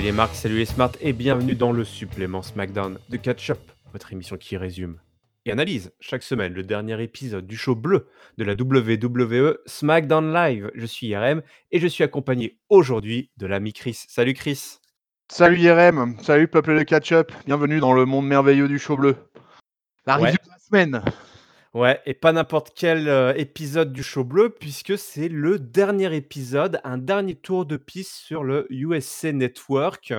Salut les marques, salut les smarts et bienvenue dans le supplément SmackDown de Catch Up, votre émission qui résume et analyse chaque semaine le dernier épisode du show bleu de la WWE SmackDown Live. Je suis IRM et je suis accompagné aujourd'hui de l'ami Chris. Salut Chris. Salut IRM, salut peuple de catch-up, bienvenue dans le monde merveilleux du show bleu. La Ouais. review de la semaine. Ouais, et pas n'importe quel euh, épisode du show bleu, puisque c'est le dernier épisode, un dernier tour de piste sur le USC Network.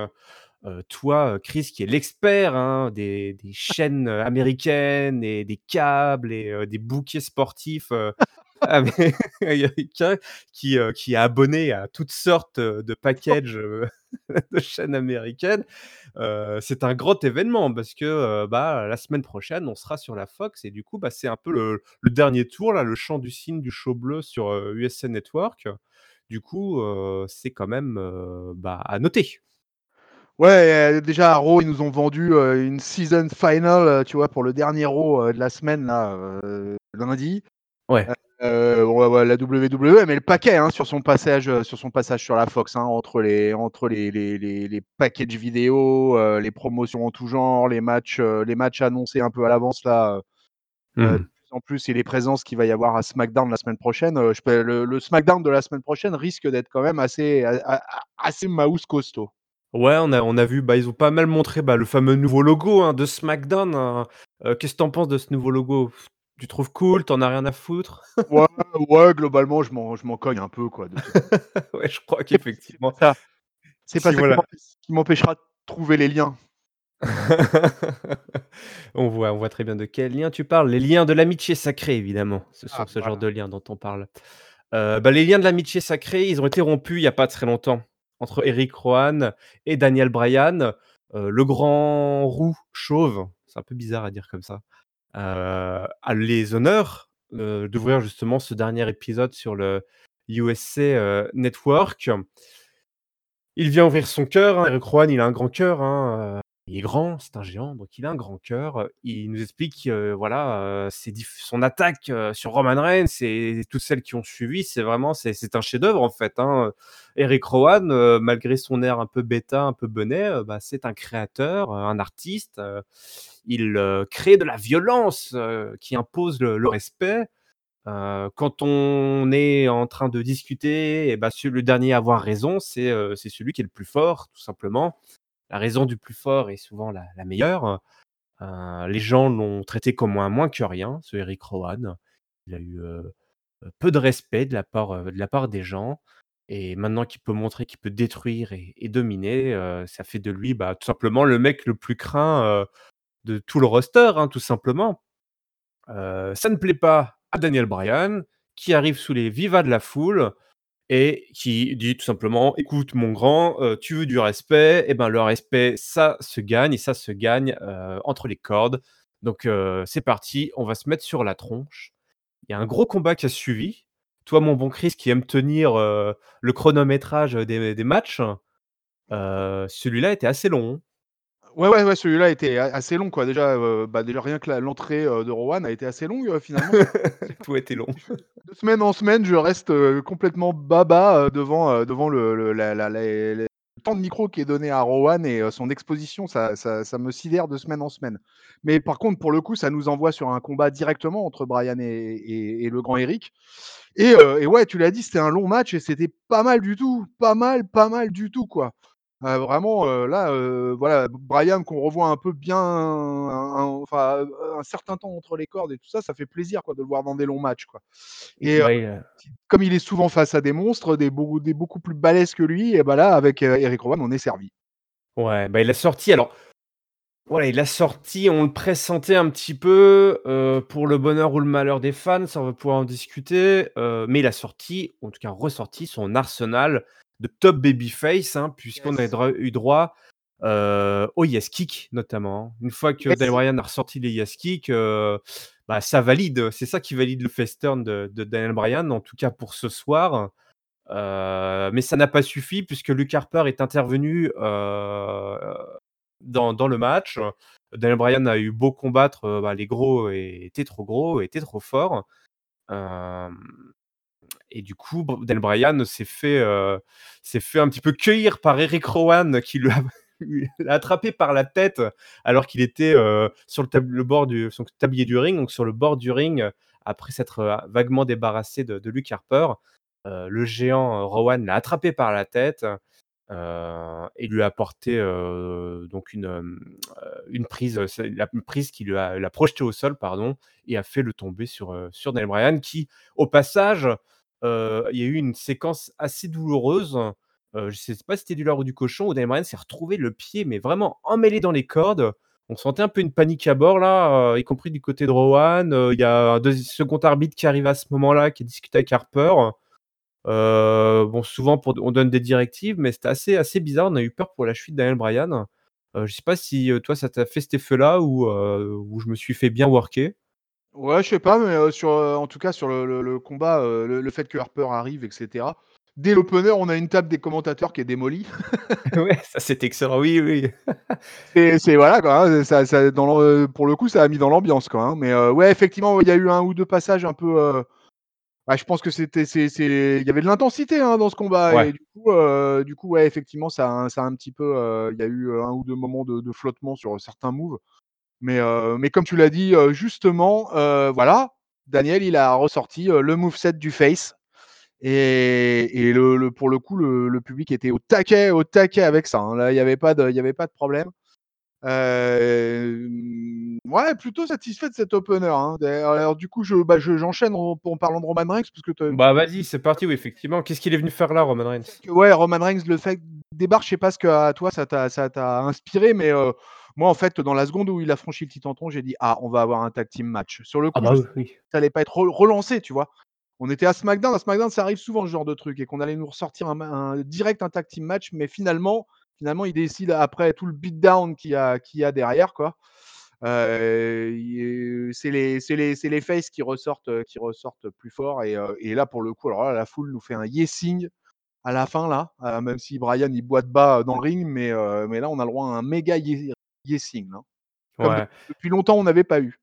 Euh, toi, euh, Chris, qui est l'expert hein, des, des chaînes américaines et des câbles et euh, des bouquets sportifs américains, qui, qui est abonné à toutes sortes de packages de chaînes américaines. Euh, c'est un grand événement parce que euh, bah, la semaine prochaine, on sera sur la Fox et du coup, bah, c'est un peu le, le dernier tour, là, le chant du signe du show bleu sur euh, USC Network. Du coup, c'est quand même bah, à noter. Ouais, déjà à Raw, ils nous ont vendu une season final, tu vois, pour le dernier Raw de la semaine, là, lundi. Ouais. Euh, ouais, ouais, la WWE, mais le paquet hein, sur son passage, euh, sur son passage sur la Fox, hein, entre les, entre les, les, les, les packages vidéo, euh, les promotions en tout genre, les matchs, euh, les matchs annoncés un peu à l'avance là. plus en plus, et les présences qu'il va y avoir à SmackDown la semaine prochaine, je peux- le, le SmackDown de la semaine prochaine risque d'être quand même assez, a- a- assez mouse costaud. Ouais, on a, on a vu, bah, ils ont pas mal montré bah, le fameux nouveau logo hein, de SmackDown. Qu'est-ce que t'en penses de ce nouveau logo? Tu trouves cool T'en as rien à foutre? Ouais, ouais, globalement, je m'en, je m'en cogne un peu, quoi. de. Ouais, je crois C'est qu'effectivement. pas ça, c'est pas ça voilà. m'empêche- qui m'empêchera de trouver les liens. on, voit, on voit très bien de quel lien tu parles. Les liens de l'amitié sacrée, évidemment. Ce sont Ah, ce genre de liens dont on parle. Euh, bah, les liens de l'amitié sacrée, ils ont été rompus il n'y a pas très longtemps entre Eric Rowan et Daniel Bryan, euh, le grand roux chauve. C'est un peu bizarre à dire comme ça. Euh, a les honneurs euh, d'ouvrir justement ce dernier épisode sur le USC euh, Network. Il vient ouvrir son cœur. hein. Eric Rowan, il a un grand cœur. hein, euh, il est grand, c'est un géant, donc il a un grand cœur. Il nous explique, voilà, son attaque sur Roman Reigns et toutes celles qui ont suivi, c'est vraiment, c'est un chef-d'œuvre en fait. hein. Eric Rowan, malgré son air un peu bêta, un peu bonnet, bah, c'est un créateur, un artiste. Il euh, crée de la violence euh, qui impose le, le respect. Euh, quand on est en train de discuter, et bah, celui- le dernier à avoir raison, c'est celui qui est le plus fort, tout simplement. La raison du plus fort est souvent la, la meilleure. Les gens l'ont traité comme un moins que rien, ce Eric Rowan. Il a eu peu de respect de la part, de la part des gens. Et maintenant qu'il peut montrer qu'il peut détruire et, et dominer, euh, ça fait de lui bah, tout simplement le mec le plus craint euh, de tout le roster, hein, tout simplement. Euh, ça ne plaît pas à Daniel Bryan, qui arrive sous les vivas de la foule et qui dit tout simplement écoute mon grand euh, tu veux du respect? Et ben le respect ça se gagne et ça se gagne euh, entre les cordes donc c'est parti on va se mettre sur la tronche il y a un gros combat qui a suivi toi mon bon Chris qui aime tenir le chronométrage des, des matchs celui-là était assez long. Ouais, ouais, ouais, celui-là était a- assez long, quoi. Déjà, euh, bah, déjà rien que l'entrée euh, de Rowan a été assez longue, euh, finalement. tout était long de semaine en semaine, je reste euh, complètement baba euh, devant, euh, devant le, le- la- la- la- le temps de micro qui est donné à Rowan et son exposition, ça, ça, ça me sidère de semaine en semaine. Mais par contre, pour le coup, ça nous envoie sur un combat directement entre Brian et, et- et le grand Eric. Et, et ouais, tu l'as dit, c'était un long match et c'était pas mal du tout. Pas mal, pas mal du tout, quoi. Euh, vraiment, euh, là, euh, voilà, Brian qu'on revoit un peu bien, un, un- certain temps entre les cordes et tout ça, ça fait plaisir, quoi, de le voir dans des longs matchs, quoi. Et euh, comme il est souvent face à des monstres, des, beaucoup, des beaucoup plus balèzes que lui, et bah là, avec Eric Rowan, on est servi. ouais bah il a sorti alors Voilà, il a sorti, on le pressentait un petit peu, pour le bonheur ou le malheur des fans, ça on va pouvoir en discuter, mais il a sorti, en tout cas ressorti son arsenal de top babyface, hein, puisqu'on a Yes. eu droit, heu, au Yes Kick notamment. Une fois que Yes. Daniel Bryan a ressorti les Yes Kick, heu, bah, ça valide, c'est ça qui valide le face turn de de Daniel Bryan, en tout cas pour ce soir. Heu, mais ça n'a pas suffi puisque Luke Harper est intervenu, heu dans, dans le match. Daniel Bryan a eu beau combattre, euh, bah, les gros étaient trop gros, étaient trop forts. Euh, et du coup, Daniel Bryan s'est fait, euh, fait un petit peu cueillir par Eric Rowan qui l'a attrapé par la tête alors qu'il était euh, sur le, bord du son tablier du ring, donc sur le bord du ring, après s'être vaguement débarrassé de, de Luke Harper. le géant Rowan l'a attrapé par la tête et lui a apporté donc une, une prise, la prise qui lui a, l'a projeté au sol, pardon, et a fait le tomber sur, sur Daniel Bryan, qui, au passage, il y a eu une séquence assez douloureuse. je ne sais pas si c'était du lard ou du cochon, où Daniel Bryan s'est retrouvé le pied, mais vraiment emmêlé dans les cordes. On sentait un peu une panique à bord, là, y compris du côté de Rowan. Il y a un second arbitre qui arrive à ce moment-là, qui discute avec Harper. Bon, souvent, on donne des directives, mais c'était assez, bizarre. On a eu peur pour la chute Daniel Bryan. Euh, je sais pas si toi, ça t'a fait cet effet-là ou où je me suis fait bien worker? Ouais, je sais pas, mais sur, en tout cas, sur le, combat, le, fait que Harper arrive, etc. Dès l'opener, on a une table des commentateurs qui est démolie. ouais, ça c'est excellent, oui, oui. Et c'est voilà, quoi, hein, ça, ça, dans pour le coup, ça a mis dans l'ambiance, quoi. Hein, mais ouais, effectivement, il y a eu un ou deux passages un peu je pense que c'était, c'est, il y avait de l'intensité hein, dans ce combat. Et du coup, euh, du coup, ouais, effectivement, ça, ça a un petit peu, euh, il y a eu un ou deux moments de, flottement sur certains moves. Mais, mais comme tu l'as dit, justement, voilà, Daniel, il a ressorti le moveset du face. Et, et le, pour le coup, le, public était au taquet, au taquet avec ça. Hein. Là, il n'y avait pas de, il y avait pas de problème. Euh, ouais, plutôt satisfait de cet opener. Hein. Alors du coup, je, bah, j'enchaîne en, parlant de Roman Reigns parce que bah vas-y, c'est parti. Oui, effectivement. Qu'est-ce qu'il est venu faire là, Roman Reigns? Ouais, Roman Reigns, le fait débarque, je sais pas ce que à toi ça t'a, ça t'a inspiré, mais euh, moi en fait, dans la seconde où il a franchi le titanton, j'ai dit ah, on va avoir un tag team match. Sur le ah coup, bah, oui. ça allait pas être relancé, tu vois. On était à SmackDown, à SmackDown, ça arrive souvent ce genre de truc et qu'on allait nous ressortir un, un direct un tag team match, mais finalement finalement, il décide après tout le beatdown qu'il y a, y a derrière, quoi. Euh, c'est les, les, les faces qui ressortent, qui ressortent plus fort. Et, euh, et, là, pour le coup, alors là, la foule nous fait un yesing à la fin, là, euh, même si Brian il boite bas dans le ring, mais, mais là, on a le droit à un méga yesing. Ouais. Depuis longtemps, on n'avait pas eu.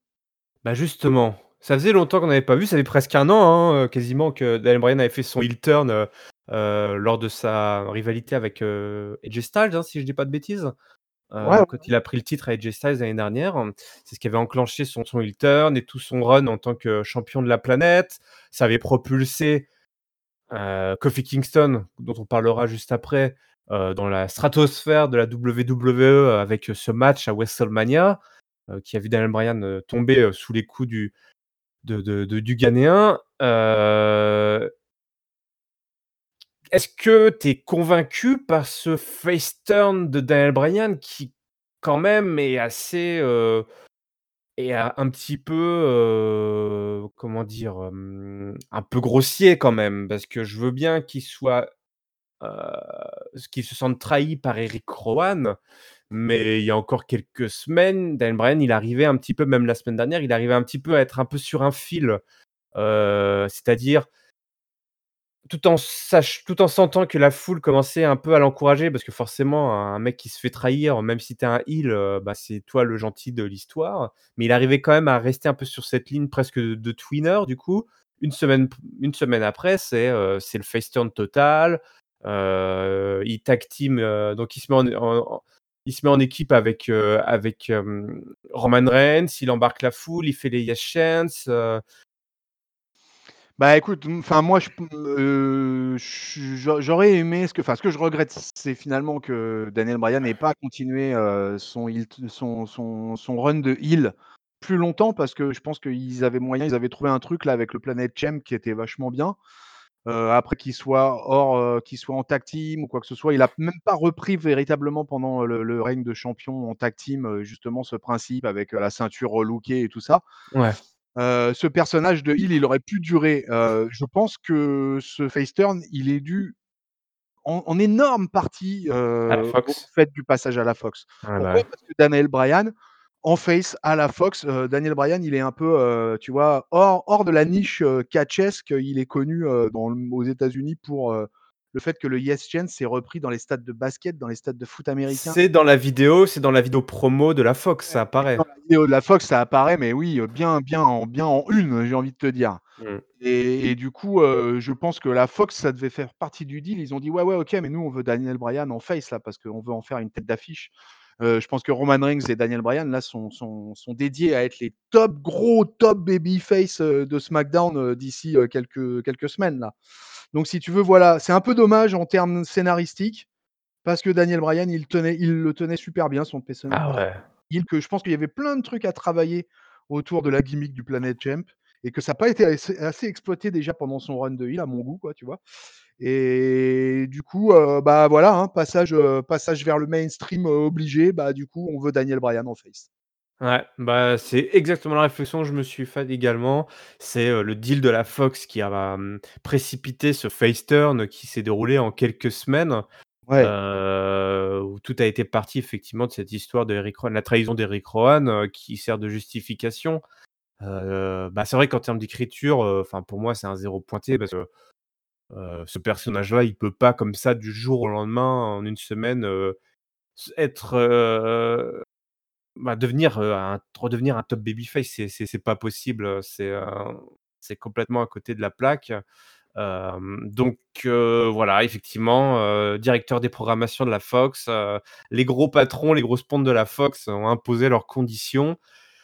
Bah justement, ça faisait longtemps qu'on n'avait pas vu, ça fait presque un an, hein, quasiment, que Daniel Bryan avait fait son heel turn euh, lors de sa rivalité avec euh, AJ Styles, hein, si je dis pas de bêtises. Euh, quand il a pris le titre à AJ Styles l'année dernière, c'est ce qui avait enclenché son, son heel turn et tout son run en tant que champion de la planète. Ça avait propulsé Kofi Kingston, dont on parlera juste après, dans la stratosphère de la WWE avec ce match à WrestleMania, qui a vu Daniel Bryan tomber sous les coups du, de, de, du Ghanéen. Est-ce que tu es convaincu par ce face turn de Daniel Bryan qui, quand même, est assez. Euh, est un petit peu. Euh, comment dire Un peu grossier, quand même? Parce que je veux bien qu'il soit. Qu'il se sente trahi par Eric Rowan. Mais il y a encore quelques semaines, Daniel Bryan, il arrivait un petit peu, même la semaine dernière, il arrivait un petit peu à être un peu sur un fil. C'est-à-dire tout en tout en sentant que la foule commençait un peu à l'encourager parce que forcément un mec qui se fait trahir, même si tu es un heel, bah, c'est toi le gentil de l'histoire. Mais il arrivait quand même à rester un peu sur cette ligne presque de twinner du coup. Une semaine une semaine après, c'est, c'est le face turn total. Euh, il tag team, donc il se met en il se met en équipe avec, avec, Roman Reigns, il embarque la foule, il fait les Yes Chants, bah écoute, enfin moi j'aurais aimé ce que, enfin ce que je regrette, c'est finalement que Daniel Bryan n'ait pas continué son, son, son, son, run de heal plus longtemps parce que je pense qu'ils avaient moyen, ils avaient trouvé un truc là avec le Planet Champ qui était vachement bien. Après qu'il soit hors, qu'il soit en tag team ou quoi que ce soit, il a même pas repris véritablement pendant le, règne de champion en tag team justement ce principe avec la ceinture relookée et tout ça. Ouais. Euh, ce personnage de Hill, il aurait pu durer. Euh, je pense que ce face turn, il est dû en, énorme partie euh, au fait du passage à la Fox. Ah bah Pourquoi? Parce que Daniel Bryan, en face à la Fox, Daniel Bryan, il est un peu, tu vois, hors, hors de la niche catchesque. Il est connu dans, aux États-Unis pour le fait que le Yes Chant s'est repris dans les stades de basket, dans les stades de foot américains. C'est dans la vidéo, c'est dans la vidéo promo de la Fox, ça apparaît. Dans la vidéo de la Fox, ça apparaît, mais oui, bien, bien, en, bien en une, j'ai envie de te dire. Mmh. Et, et du coup, euh, je pense que la Fox, ça devait faire partie du deal. Ils ont dit ouais, ouais, ok, mais nous, on veut Daniel Bryan en face là, parce qu'on veut en faire une tête d'affiche. Euh, je pense que Roman Reigns et Daniel Bryan là sont, sont, sont dédiés à être les top gros top babyface euh, de SmackDown euh, d'ici quelques quelques semaines là. Donc si tu veux, voilà, c'est un peu dommage en termes scénaristiques parce que Daniel Bryan, il tenait, il le tenait super bien son personnage. Ah ouais. Il que je pense qu'il y avait plein de trucs à travailler autour de la gimmick du Planet Champ et que ça n'a pas été assez, assez exploité déjà pendant son run de heal à mon goût quoi, tu vois. Et du coup, euh, bah voilà, hein, passage, euh, passage vers le mainstream euh, obligé. Bah du coup, on veut Daniel Bryan en face. Ouais, bah, c'est exactement la réflexion que je me suis faite également. C'est, le deal de la Fox qui a, mmh, précipité ce face turn qui s'est déroulé en quelques semaines, Ouais. où tout a été parti effectivement de cette histoire de Eric Rowan, la trahison d'Eric Rowan, qui sert de justification. Bah, c'est vrai qu'en termes d'écriture, enfin pour moi c'est un zéro pointé parce que, heu, ce personnage-là, il peut pas comme ça du jour au lendemain, en une semaine, heu, s être, heu, bah, devenir, un redevenir un top babyface, c'est c'est pas possible, c'est, c'est complètement à côté de la plaque. Donc voilà, effectivement, directeur des programmations de la Fox, les gros patrons, les grosses pontes de la Fox ont imposé leurs conditions.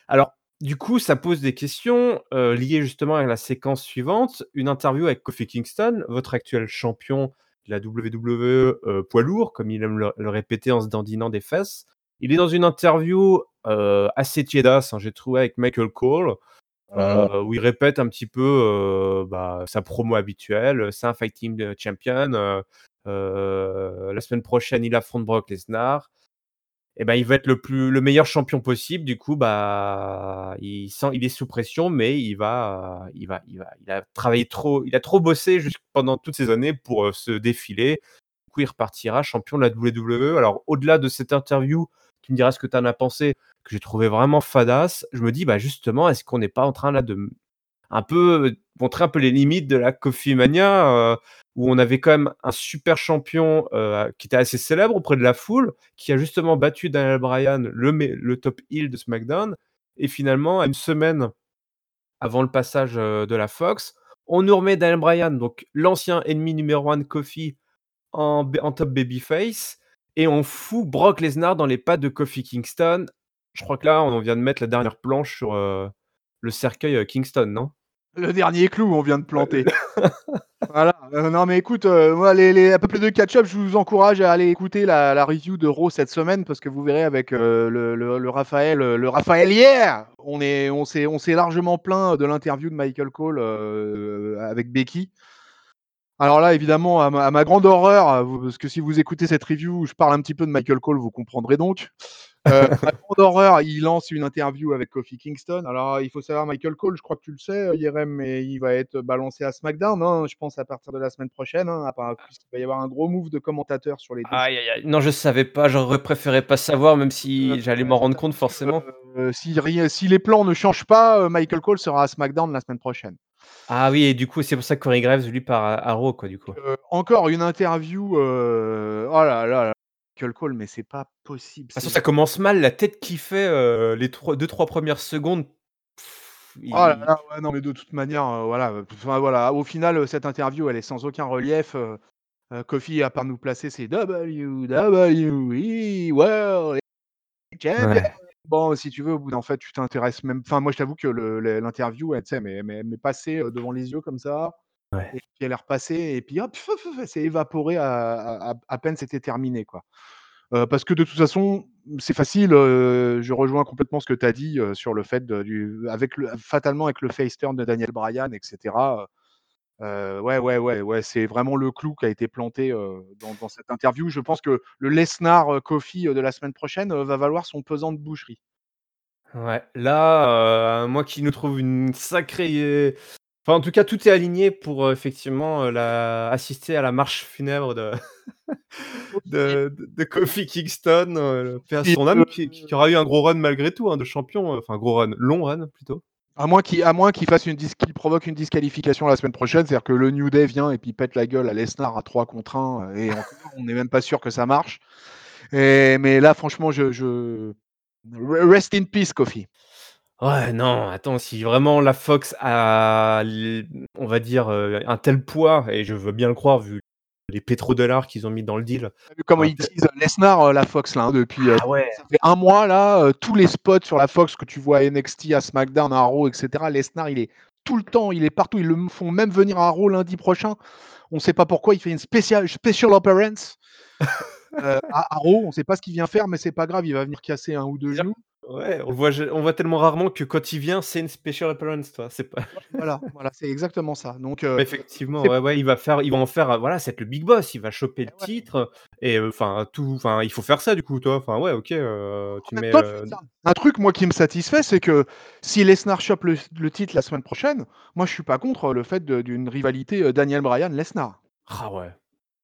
Alors, du coup, ça pose des questions, heu, liées justement à la séquence suivante. Une interview avec Kofi Kingston, votre actuel champion de la WWE, heu, poids lourd, comme il aime le le répéter en se dandinant des fesses. Il est dans une interview, heu, assez tiédasse, hein, j'ai trouvé avec Michael Cole, heu, où il répète un petit peu, bah, sa promo habituelle. C'est un fighting, champion, la semaine prochaine, il affronte Brock Lesnar et ben, il veut être le plus le meilleur champion possible. Du coup, bah, il sent il est sous pression, mais il va, il va il va il a travaillé trop il a trop bossé pendant toutes ces années pour, heu, se défiler. Du coup, il repartira champion de la WWE. Alors, au-delà de cette interview, tu me diras ce que tu en as pensé, que j'ai trouvé vraiment fadasse. Je me dis, bah, justement, est-ce qu'on n'est pas en train là de, un peu, montrer un peu les limites de la Coffee Mania, heu, où on avait quand même un super champion, heu, qui était assez célèbre auprès de la foule, qui a justement battu Daniel Bryan, le top heel de SmackDown et finalement, à une semaine avant le passage, heu, de la Fox, on nous remet Daniel Bryan, donc l'ancien ennemi numéro 1 de Kofi en top babyface et on fout Brock Lesnar dans les pattes de Kofi Kingston. Je crois que là, on vient de mettre la dernière planche sur, le cercueil, Kingston, non? Le dernier clou, on vient de planter. voilà. Euh, non, mais écoute, euh, moi, les, les un peu plus de catch-up, je vous encourage à aller écouter la, la review de Raw cette semaine parce que vous verrez avec euh, le, le, le Raphaël, le Raphaël hier, on est, on s'est, on s'est largement plaint de l'interview de Michael Cole avec Becky. Alors là, évidemment, à ma, à ma grande horreur, vous- parce que si vous écoutez cette review où je parle un petit peu de Michael Cole, vous comprendrez donc. Euh, à ma grande horreur, il lance une interview avec Kofi Kingston. Alors, il faut savoir, Michael Cole, je crois que tu le sais, euh, Yerem, mais il va être balancé à SmackDown, hein, je pense, à partir de la semaine prochaine. Hein, à part- puisqu'il va y avoir un gros move de commentateurs sur les deux. Aïe, aïe, aïe. Non, je savais pas, j'aurais préféré pas savoir, même si j'allais m'en rendre compte forcément. Euh, si, les plans ne changent pas, euh, Michael Cole sera à SmackDown la semaine prochaine. Ah oui, et du coup, c'est pour ça que Corey Graves, lui, à Raw, quoi, du coup. Euh, encore une interview. euh, Oh là là, là, Michael Cole, mais c'est pas possible. De toute façon, ça commence mal, la tête qu'il fait, heu, les 2-3 premières secondes, pff, Oh là là, ouais, non, mais de toute manière, euh, voilà, euh, enfin, voilà. Au final, euh, cette interview, elle est sans aucun relief. euh, euh, Kofi, à part nous placer, c'est WWE World Champion. ouais. Bon, si tu veux, au bout d'un fait, tu t'intéresses même. Enfin, moi, je t'avoue que l'interview, elle, tu sais, mais passée devant les yeux comme ça. Ouais. Et puis elle est repassée, et puis hop, c'est évaporé à, à- à- à peine c'était terminé, quoi. Euh, parce que de toute façon, c'est facile. euh, je rejoins complètement ce que tu as dit euh, sur le fait de, du, avec le, fatalement avec le face turn de Daniel Bryan, etc. Euh, ouais, ouais, ouais, ouais, c'est vraiment le clou qui a été planté euh, dans, dans cette interview. Je pense que le Lesnar Kofi de la semaine prochaine va valoir son pesant de boucherie. Ouais, là, moi qui nous trouve une sacrée enfin, en tout cas, tout est aligné pour, effectivement, la assister à la marche funèbre de de de de Kofi Kingston, Et, son âme, qui aura eu un gros run malgré tout, hein, de champion, enfin gros run, long run plutôt. À moins qu'il, fasse une dis- qu'il provoque une disqualification la semaine prochaine, c'est-à-dire que le New Day vient et puis pète la gueule à Lesnar à 3 contre 1, et encore, on n'est même pas sûr que ça marche. Et, mais là, franchement, je, je... Rest in peace, Kofi. Ouais, non, attends, si vraiment la Fox a, on va dire, euh, un tel poids, et je veux bien le croire vu les pétrodollars qu'ils ont mis dans le deal. Comment Ouais, ils disent Lesnar, euh, la Fox, là, hein, depuis euh, Ah ouais, ça fait un mois, là, euh, tous les spots sur la Fox que tu vois à NXT, à SmackDown, à Raw, etc., Lesnar, il est tout le temps, il est partout, ils le font même venir à Raw lundi prochain. On ne sait pas pourquoi, il fait une spéciale, special appearance euh, à, à Raw, on ne sait pas ce qu'il vient faire, mais c'est pas grave, il va venir casser un ou deux genoux. Ouais, on voit, on voit tellement rarement que quand il vient, c'est une special appearance, toi. C'est pas. Voilà, voilà c'est exactement ça. Donc, euh, effectivement, ouais, ouais, il va faire, il va en faire, voilà, c'est le big boss, il va choper le Eh ouais. titre, et euh, enfin tout, enfin il faut faire ça du coup, toi. Enfin ouais, ok, euh, tu En mets. Un truc, moi, qui me satisfait, c'est que si Lesnar chope le, le titre la semaine prochaine, moi, je suis pas contre le fait d'une rivalité Daniel Bryan-Lesnar. Ah ouais.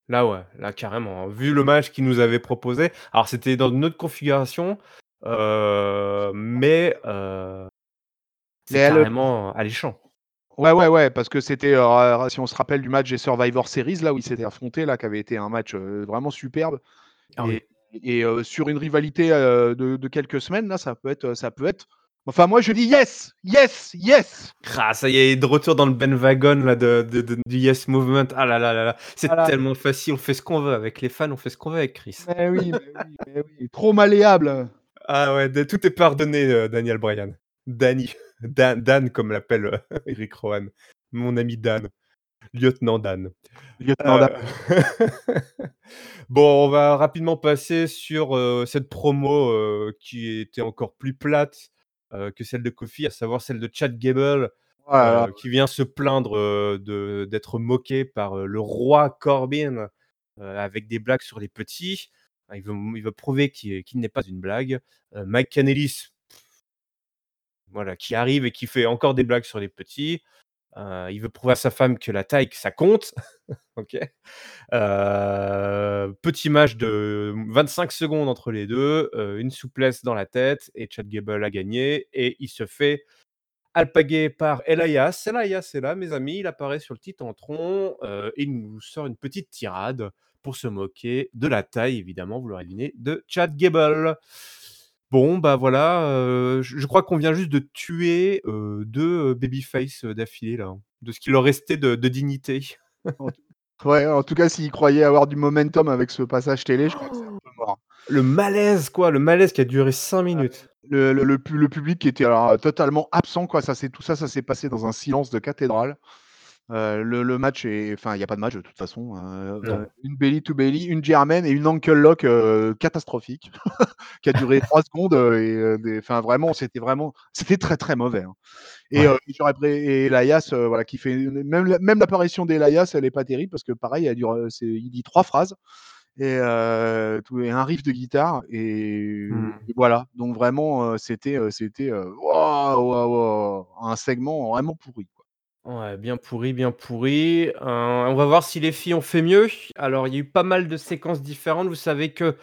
Là ouais, là carrément. hein. Vu le match qu'il nous avait proposé, alors c'était dans une autre configuration, euh, mais euh, c'est Mais le- carrément alléchant. Ouais, ouais, ouais, parce que c'était, euh, si on se rappelle du match des Survivor Series, là où ils s'étaient affrontés, là, qui avait été un match vraiment superbe. Ah oui. et sur une rivalité de, de quelques semaines, là, ça peut être, ça peut être. Enfin, moi, je dis yes, yes, yes. Ah, ça y est, de retour dans le Ben Wagon là, de, de- de- du Yes Movement. Ah là là là là, c'est Voilà. tellement facile, on fait ce qu'on veut avec les fans, on fait ce qu'on veut avec Chris. Mais oui, mais oui, mais oui. Trop malléable. Ah ouais, de- tout est pardonné, euh, Daniel Bryan. Danny. Dan, Dan comme l'appelle euh, Eric Rowan. Mon ami Dan. Lieutenant Dan. Lieutenant Dan. Euh, bon, on va rapidement passer sur cette promo qui était encore plus plate que celle de Kofi, à savoir celle de Chad Gable, euh, qui vient se plaindre euh, d'être moqué par euh, le roi Corbin avec des blagues sur les petits. Ah, Il veut, prouver qu'il n'est pas une blague. Euh, Mike Canelis, voilà, qui arrive et qui fait encore des blagues sur les petits. Euh, il veut prouver à sa femme que la taille, que ça compte. ok. Euh, petit match de 25 secondes entre les deux, une souplesse dans la tête et Chad Gable a gagné et il se fait alpaguer par Elias. Elias est là, mes amis, il apparaît sur le Titantron et il nous sort une petite tirade pour se moquer de la taille, évidemment, vous l'aurez deviné, de Chad Gable. Bon, bah voilà, euh, je crois qu'on vient juste de tuer euh, deux babyface euh, d'affilée, là, hein, de ce qu'il leur restait de, de dignité. Ouais, en tout cas, s'il croyait avoir du momentum avec ce passage télé, je crois que c'est un peu mort. Le malaise, quoi, le malaise qui a duré 5 minutes. Le, le- le pu- le public qui était alors, totalement absent, quoi. Ça, tout ça, ça s'est passé dans un silence de cathédrale. Euh, le, le match est, enfin, il n'y a pas de match de toute façon. Euh, Non. euh, une belly to belly, une German et une ankle lock euh, catastrophique qui a duré trois secondes. et, enfin, vraiment, c'était vraiment, c'était très très mauvais. hein. Et, Ouais. et et Elias, voilà, qui fait même même l'apparition d'Elias, elle est pas terrible parce que pareil, elle dure, il dit trois phrases et, tout, et un riff de guitare et, et voilà. Donc vraiment, c'était c'était waouh, un segment vraiment pourri. quoi. Ouais, bien pourri, bien pourri. Euh, on va voir si les filles ont fait mieux. Alors, il y a eu pas mal de séquences différentes. Vous savez que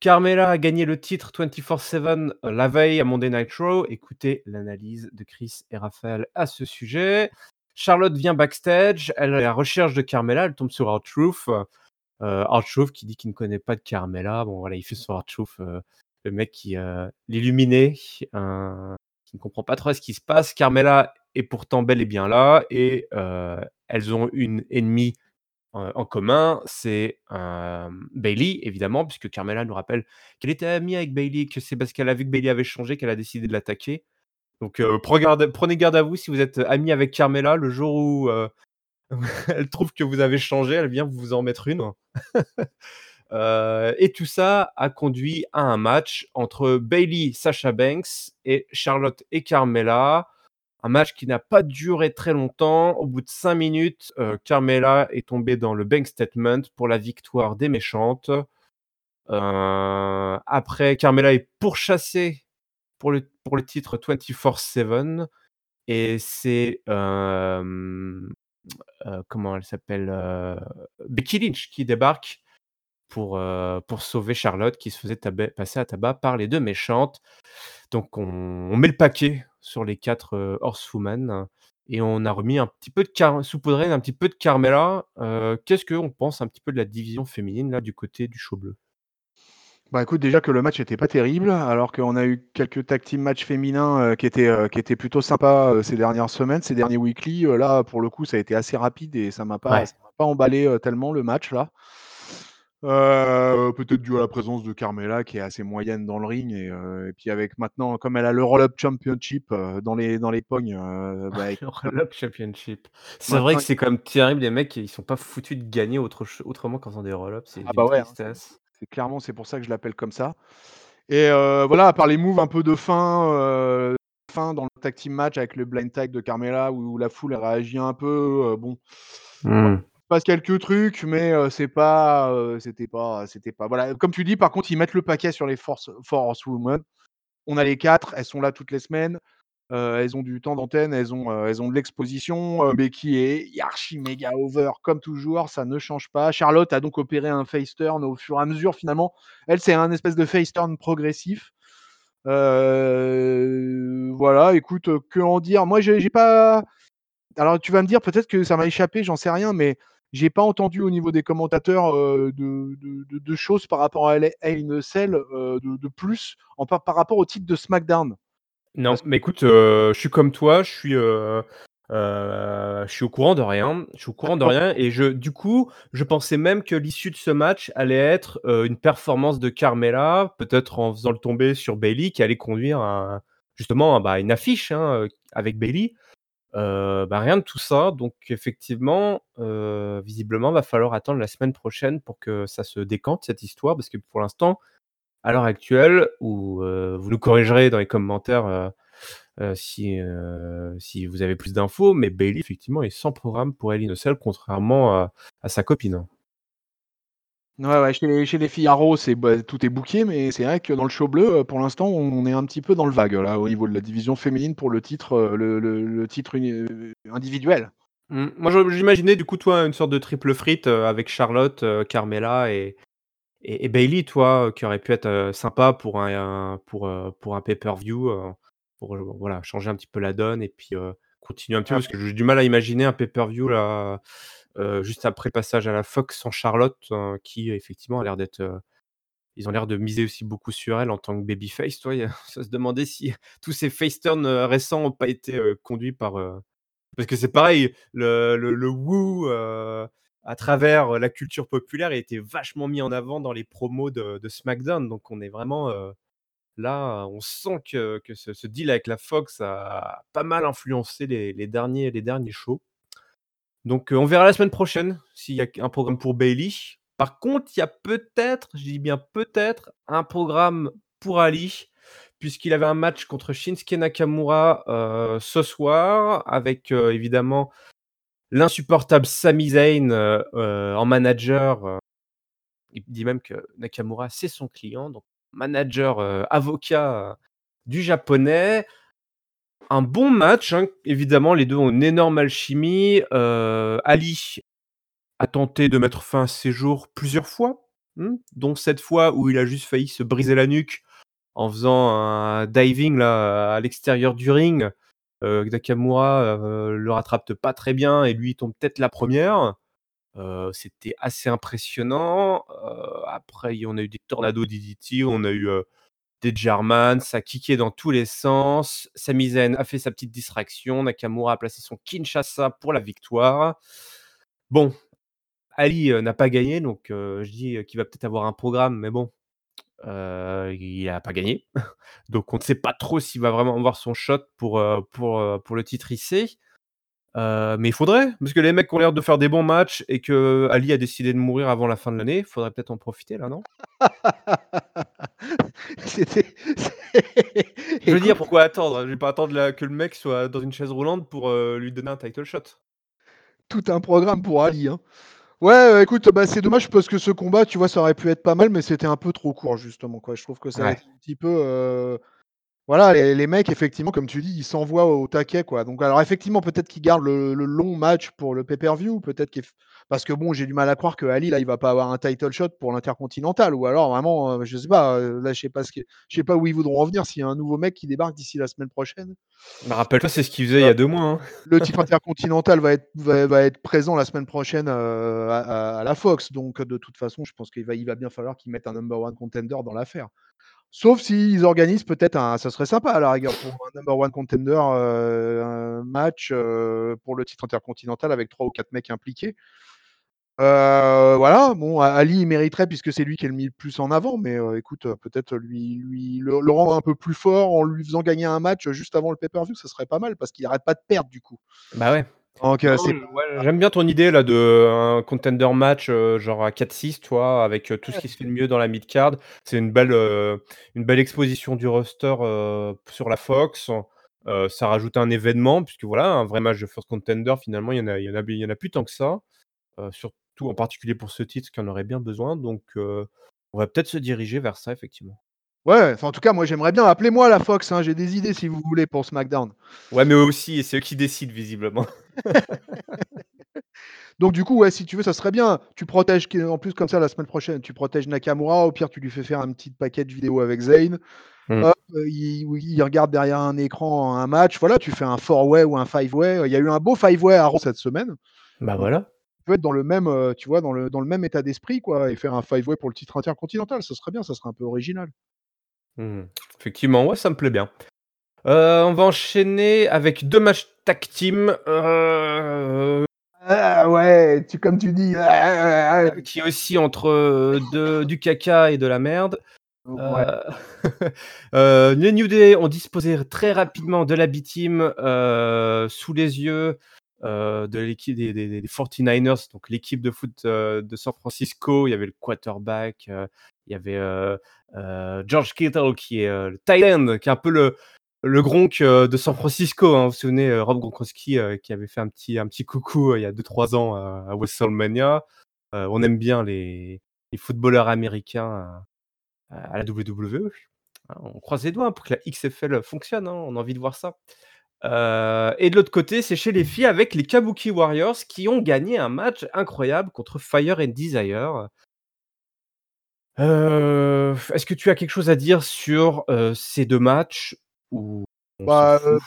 Carmela a gagné le titre 24-7 euh, la veille à Monday Night Raw. Écoutez l'analyse de Chris et Raphaël à ce sujet. Charlotte vient backstage. Elle est à la recherche de Carmela. Elle tombe sur R-Truth. Euh, qui dit qu'il ne connaît pas de Carmela. Bon, voilà, il fait sur R-Truth le mec qui, euh, l'illuminé, euh, qui ne comprend pas trop ce qui se passe. Carmela est pourtant bel et bien là et euh, elles ont une ennemie euh, en commun, c'est euh, Bailey, évidemment, puisque Carmela nous rappelle qu'elle était amie avec Bailey, que c'est parce qu'elle a vu que Bailey avait changé qu'elle a décidé de l'attaquer. Donc euh, prenez, garde, à vous si vous êtes ami avec Carmela, le jour où elle trouve que vous avez changé, elle vient vous en mettre une. Et tout ça a conduit à un match entre Bailey, Sasha Banks et Charlotte et Carmela. Un match qui n'a pas duré très longtemps. Au bout de 5 minutes, euh, Carmela est tombée dans le bank statement pour la victoire des méchantes. Euh, après, Carmela est pourchassée pour le, pour le titre 24-7. Et c'est. euh, comment elle s'appelle Becky Lynch qui débarque pour, pour sauver Charlotte qui se faisait passer à tabac par les 2 méchantes. Donc on on met le paquet sur les 4, heu, horsewomen et on a remis un petit peu de car saupoudré d'un petit peu de Carmella. Heu, qu'est-ce qu'on pense un petit peu de la division féminine là, du côté du show bleu? Bah, écoute, déjà que le match était pas terrible, alors qu'on a eu quelques tag team matchs féminins, qui étaient, qui étaient plutôt sympas, ces dernières semaines, ces derniers weekly. Là, pour le coup, ça a été assez rapide et ça m'a pas Ouais. ça m'a pas emballé, tellement le match là. Heu, peut-être dû à la présence de Carmella qui est assez moyenne dans le ring et et puis avec maintenant, comme elle a le Roll Up Championship, heu, dans les dans les pognes, bah, Le Roll Up Championship. C'est vrai que c'est quand même terrible, les mecs, ils sont pas foutus de gagner autre autrement qu'en faisant des roll ups, c'est ah bah, ouais, hein, c'est clairement c'est pour ça que je l'appelle comme ça. Et voilà, à part les moves un peu de fin, fin dans le tag team match avec le blind tag de Carmella où la foule réagit un peu, bon, se passe quelques trucs, mais c'est pas, c'était pas c'était pas voilà, comme tu dis, par contre, ils mettent le paquet sur les force Four Horsewomen. On a les 4, elles sont là toutes les semaines, elles ont du temps d'antenne, elles ont, elles ont de l'exposition, Becky est archi méga over comme toujours, ça ne change pas. Charlotte a donc opéré un face turn au fur et à mesure finalement. Elle, c'est un espèce de face turn progressif. Voilà, écoute, que en dire? Moi, j'ai pas alors tu vas me dire peut-être que ça m'a échappé, j'en sais rien, mais j'ai pas entendu au niveau des commentateurs, heu, de de choses par rapport à a Cell, heu, de de plus en par par rapport au titre de SmackDown. Non, Parce mais écoute, heu, je suis comme toi, je suis, heu, je suis au courant de rien. Je suis au courant de rien et je du coup, je pensais même que l'issue de ce match allait être, une performance de Carmella, peut-être en faisant le tomber sur Bayley, qui allait conduire à justement, à, bah, une affiche, hein, avec Bayley. Heu, bah, rien de tout ça, donc effectivement, heu, visiblement, va falloir attendre la semaine prochaine pour que ça se décante cette histoire, parce que pour l'instant, à l'heure actuelle où, heu, vous nous corrigerez dans les commentaires, heu heu, si, vous avez plus d'infos, mais Bayley effectivement est sans programme pour a Cell contrairement à sa copine. Ouais, ouais, chez les chez les filles Arrow, c'est bah, tout est booké, mais c'est vrai que dans le show bleu, heu, pour l'instant, on est un petit peu dans le vague, là, au niveau de la division féminine pour le titre, heu, le le le titre uni heu, individuel. Mmh, moi j'imaginais du coup toi une sorte de triple frite, avec Charlotte, heu, Carmella et et et Bayley, toi, qui aurait pu être, sympa pour un pour, pour un pay-per-view, pour, voilà, changer un petit peu la donne et puis, continuer un petit peu Ouais. parce que j'ai du mal à imaginer un pay-per-view là, juste après passage à la Fox sans Charlotte, heu, qui effectivement a l'air d'être, heu, ils ont l'air de miser aussi beaucoup sur elle en tant que babyface, a ça se demandait si tous ces face turns, heu, récents ont pas été, conduits par, parce que c'est pareil, le le le woo, à travers, la culture populaire a été vachement mis en avant dans les promos de SmackDown. Donc on est vraiment, là, on sent que que ce deal avec la Fox a pas mal influencé les derniers les derniers shows. Donc, heu, on verra la semaine prochaine s'il y a un programme pour Bayley. Par contre, il y a peut-être, je dis bien peut-être, un programme pour Ali, puisqu'il avait un match contre Shinsuke Nakamura, heu, ce soir avec, heu, évidemment l'insupportable Sami Zayn, en manager, il dit même que Nakamura, c'est son client, donc manager, avocat, du japonais. Un bon match, hein, évidemment, les 2 ont une énorme alchimie, heu, Ali a tenté de mettre fin à ses jours plusieurs fois, mmh, dont cette fois où il a juste failli se briser la nuque en faisant un diving là, à l'extérieur du ring. Heu, Nakamura, heu, le rattrape pas très bien et lui, tombe tête la première. Heu, c'était assez impressionnant. Après, on a eu des tornado DDT, on a eu, des Germans, ça kickait dans tous les sens. Sami Zayn a fait sa petite distraction. Nakamura a placé son Kinshasa pour la victoire. Bon, Ali, heu, n'a pas gagné, donc heu, je dis, heu, qu'il va peut-être avoir un programme, mais bon, il a pas gagné. Donc on ne sait pas trop s'il va vraiment avoir son shot pour, pour, le titre IC. Heu, mais il faudrait, parce que les mecs ont l'air de faire des bons matchs et qu'Ali a décidé de mourir avant la fin de l'année. Il faudrait peut-être en profiter là, non? C'était Je veux dire, pourquoi attendre? Je vais pas attendre là que le mec soit dans une chaise roulante pour, heu, lui donner un title shot. tout un programme pour Ali, hein. Ouais, heu, écoute, bah, c'est dommage parce que ce combat, tu vois, ça aurait pu être pas mal, mais c'était un peu trop court justement, quoi. Je trouve que ça a Ouais. été un petit peu, Voilà, les les mecs, effectivement, comme tu dis, ils s'envoient au taquet, quoi. Donc alors effectivement, peut-être qu'ils gardent le le long match pour le pay-per-view, peut-être qu'eff parce que bon, j'ai du mal à croire que Ali, là, il va pas avoir un title shot pour l'Intercontinental ou alors vraiment, heu, je sais pas, heu, là, je sais pas ce que je sais pas où ils voudront en venir, s'il y a un nouveau mec qui débarque d'ici la semaine prochaine. Bah, rappelle-toi, c'est ce qu'il faisait il y a 2 mois, hein. Le titre Intercontinental va être va va être présent la semaine prochaine, heu, à à à la Fox, donc de toute façon, je pense qu'il va il va bien falloir qu'ils mettent un number one contender dans l'affaire. Sauf s'ils organisent peut-être un ça serait sympa à la rigueur pour un number one contender, un match, heu, pour le titre Intercontinental avec 3 ou 4 mecs impliqués. Heu, voilà, bon, Ali, il mériterait puisque c'est lui qui est le mis le plus en avant, mais écoute, peut-être lui lui le le rendre un peu plus fort en lui faisant gagner un match juste avant le pay-per-view, ça serait pas mal parce qu'il arrête pas de perdre du coup. Bah, ouais. Donc heu, Non, c'est je ouais, j'aime bien ton idée là de un contender match, heu, genre à 4-6, tu vois? Avec, heu, tout ce qui se fait de mieux dans la mid-card. C'est une belle, une belle exposition du roster, sur la Fox. Ça rajoute un événement puisque voilà, un vrai match de first contender finalement, il y en a il y en a b il y en a plus tant que ça. Surtout en particulier pour ce titre qui en aurait bien besoin donc on va peut-être se diriger vers ça effectivement. Ouais, en tout cas, moi j'aimerais bien. Appelez-moi la Fox, hein, j'ai des idées si vous voulez pour SmackDown. Ouais, mais eux aussi et c'est eux qui décident visiblement. Donc du coup, ouais, si tu veux, ça serait bien. Tu protèges en plus comme ça la semaine prochaine, tu protèges Nakamura, au pire tu lui fais faire un petit package vidéo avec Zayn. Mmh. Hop, il regarde derrière un écran un match, voilà, tu fais un four way ou un five way. Il y a eu un beau five way à Raw cette semaine. Bah, voilà. tu peux être dans le même, heu, tu vois, dans le dans le même état d'esprit quoi et faire un five way pour le titre Intercontinental, ça serait bien, ça serait un peu original. Mmh mh. Effectivement, ouais, ça me plaît bien. Heu, on va enchaîner avec 2 matchs tag team, heu Ah ouais, tu comme tu dis. heu, qui oscillent entre, heu, de du caca et de la merde. Ouais. Les New Day ont disposé très rapidement de la B-Team, sous les yeux, de l'équipe des des des 49ers, donc l'équipe de foot, heu, de San Francisco. Il y avait le quarterback, heu, il y avait, George Kittle qui est, le tight qui est un peu le le Gronk, de San Francisco, hein. Vous vous souvenez, Rob Gronkowski, qui avait fait un petit un petit coucou, il y a 2-3 ans à WrestleMania. On aime bien les footballeurs américains, à la WWE. Hein, on croise les doigts, hein, pour que la XFL fonctionne, on a envie de voir ça. Heu et de l'autre côté, c'est chez les filles avec les Kabuki Warriors qui ont gagné un match incroyable contre Fire and Desire. Heu, est-ce que tu as quelque chose à dire sur, heu, ces 2 matchs s'en Bah, heu,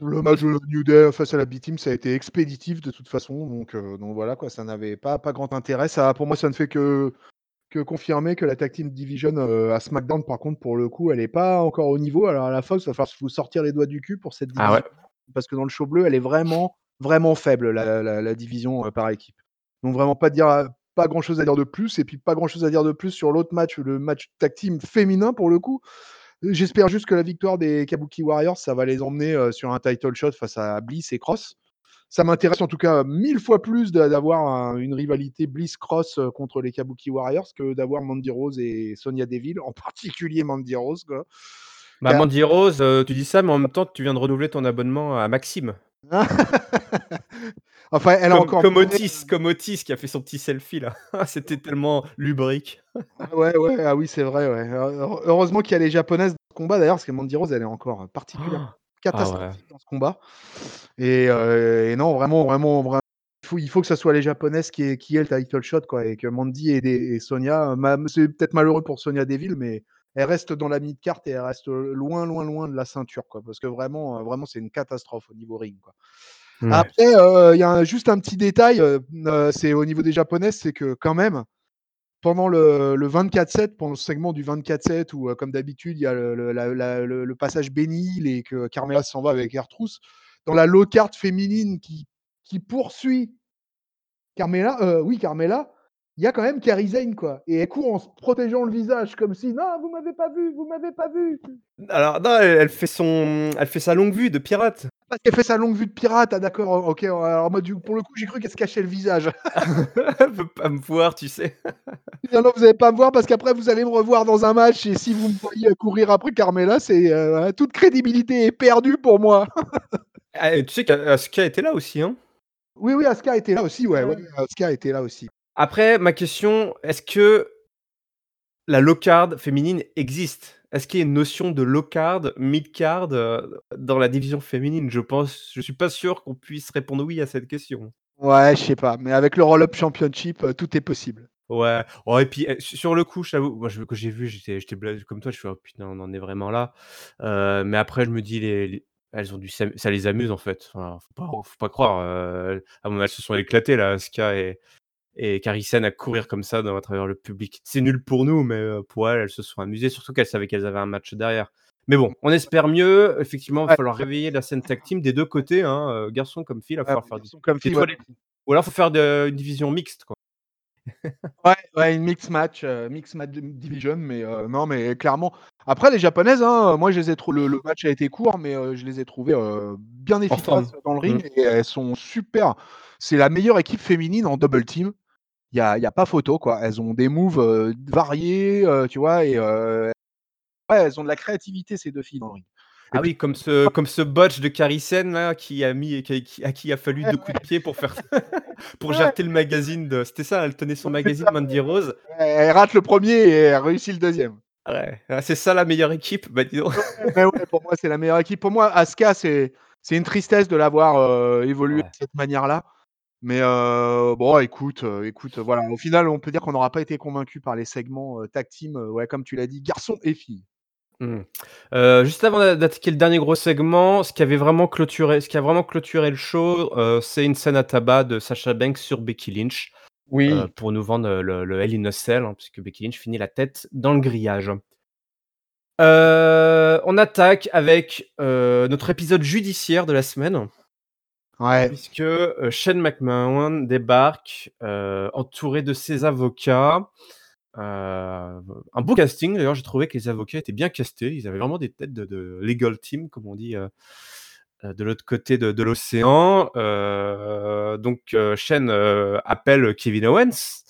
le match de New Day face à la B-Team, ça a été expéditif de toute façon, donc donc voilà quoi, ça n'avait pas pas grand intérêt. Ça pour moi, ça ne fait que que confirmer que la Tag Team Division, heu, à SmackDown, par contre, pour le coup, elle est pas encore au niveau. Alors à la Fox, il va falloir vous sortir les doigts du cul pour cette Ah division, ouais? parce que dans le show bleu, elle est vraiment, vraiment faible la la la division, heu, par équipe. Donc vraiment pas dire, pas grand chose à dire de plus et puis pas grand chose à dire de plus sur l'autre match, le match tag team féminin pour le coup. J'espère juste que la victoire des Kabuki Warriors, ça va les emmener, heu, sur un title shot face à Bliss et Cross. Ça m'intéresse en tout cas 1000 fois plus d'a d'avoir un une rivalité Bliss Cross, heu, contre les Kabuki Warriors que d'avoir Mandy Rose et Sonya Deville, en particulier Mandy Rose quoi. Bah, Car Mandy Rose, heu, tu dis ça, mais en même temps, tu viens de renouveler ton abonnement à Maxim. Enfin, elle a Comme encore comme Otis heu comme Otis qui a fait son petit selfie là. C'était tellement lubrique. Ah ouais, ouais, ah oui, c'est vrai, ouais. Heureusement qu'il y a les japonaises dans ce combat d'ailleurs, parce que Mandy Rose, elle est encore particulièrement Ah ouais. catastrophique dans ce combat et non, vraiment vraiment vra il faut il faut que ça soit les japonaises qui aient qui aient le title shot quoi et que Mandy et des et Sonya, mam c'est peut-être malheureux pour Sonya Deville, mais elle reste dans la mid-card et elle reste, loin, loin, loin de la ceinture quoi, parce que vraiment, vraiment c'est une catastrophe au niveau ring quoi. Après, il y a un juste un petit détail, c'est au niveau des japonaises, c'est que quand même, pendant le le 24/7, pendant le segment du 24/7 où, heu, comme d'habitude, il y a le passage Beni Hill et que Carmella s'en va avec R-Truth. Dans la low card féminine qui poursuit Carmella, heu, oui Carmella, il y a quand même Kairi Sane quoi et elle court en se protégeant le visage comme si: «Non, vous m'avez pas vu, vous m'avez pas vu!» Alors non, elle elle fait son elle fait sa longue vue de pirate. Parce qu'elle fait sa longue vue de pirate, ah d'accord, O OK, alors moi du pour le coup, j'ai cru qu'elle se cachait le visage. Elle veut pas me voir, tu sais? Non, non, vous allez pas me voir parce qu'après vous allez me revoir dans un match et si vous me voyez courir après Carmella, c'est, heu, hein, toute crédibilité est perdue pour moi. Ah et tu sais qu'Asuka était là aussi, hein? Oui, oui, Asuka était là aussi, ouais, ouais, Ouais. Asuka était là aussi. Après ma question, est-ce que la low card féminine existe? est-ce qu'il y a une notion de low card, mid card, dans la division féminine? Je pense je suis pas sûr qu'on puisse répondre oui à cette question. Ouais, je sais pas, mais avec le Roll-Up Championship, heu, tout est possible. Ouais, oh et puis, eh, su sur le coup, j'avoue, moi, je quand j'ai vu, j'étais j'étais blasé comme toi, je fais: «Oh putain, on en est vraiment là». Heu, mais après, je me dis: «Les les elles ont s'am ça les amuse, en fait». Enfin, faut pas faut pas croire, heu, à mon elles se sont éclatées là, Asuka et et Sane à courir comme ça dans à travers le public. C'est nul pour nous, mais heu, pour elles, elles se sont amusées, surtout qu'elles savaient qu'elles avaient un match derrière. Mais bon, on espère mieux. Effectivement, il va falloir réveiller la scène tag team des 2 côtés, hein, heu, garçons comme filles, il va falloir faire du comme filles, ouais. ou alors faut faire de une division mixte, quoi. Ouais, ouais, une mix match, heu, mix match division, mais heu, non, mais clairement après les japonaises, hein, moi je les ai le le match a été court, mais je les ai trouvées, bien efficaces dans le Mmh. ring et elles sont super. C'est la meilleure équipe féminine en double team. Il y a y a pas photo, quoi. Elles ont des moves, variés, tu vois? Et ouais, elles ont de la créativité ces 2 filles dans le ring. Et Ah puis oui, comme ce comme ce botch de Kairi Sane là, qui a mis qui qui à qui a fallu ouais, 2 coups de pied pour faire pour ouais, jarter le magazine de c'était ça, elle tenait son magazine. Mandy Rose? Elle rate le 1er et elle réussit le 2e. Ouais, ah c'est ça la meilleure équipe? Bah dis donc. Pour moi, c'est la meilleure équipe. Pour moi, Asuka, c'est c'est une tristesse de la voir, heu, évoluer de cette manière-là. Mais bon, écoute, écoute, voilà, au final, on peut dire qu'on n'aura pas été convaincus par les segments, tag team, ouais, comme tu l'as dit, garçons et filles. Mmh. Juste avant d'a d'attaquer le dernier gros segment, ce qui avait vraiment clôturé ce qui a vraiment clôturé le show, c'est une scène à tabac de Sasha Banks sur Becky Lynch, Oui. pour nous vendre, le le Hell in a Cell, hein, puisque Becky Lynch finit la tête dans le grillage. On attaque avec, notre épisode judiciaire de la semaine. Ouais. Puisque, heu, Shane McMahon débarque, heu, entouré de ses avocats. Heu, un beau casting d'ailleurs, j'ai trouvé que les avocats étaient bien castés. Ils avaient vraiment des têtes de de legal team comme on dit, heu heu, de l'autre côté de de l'océan. Heu, donc Shane, appelle Kevin Owens,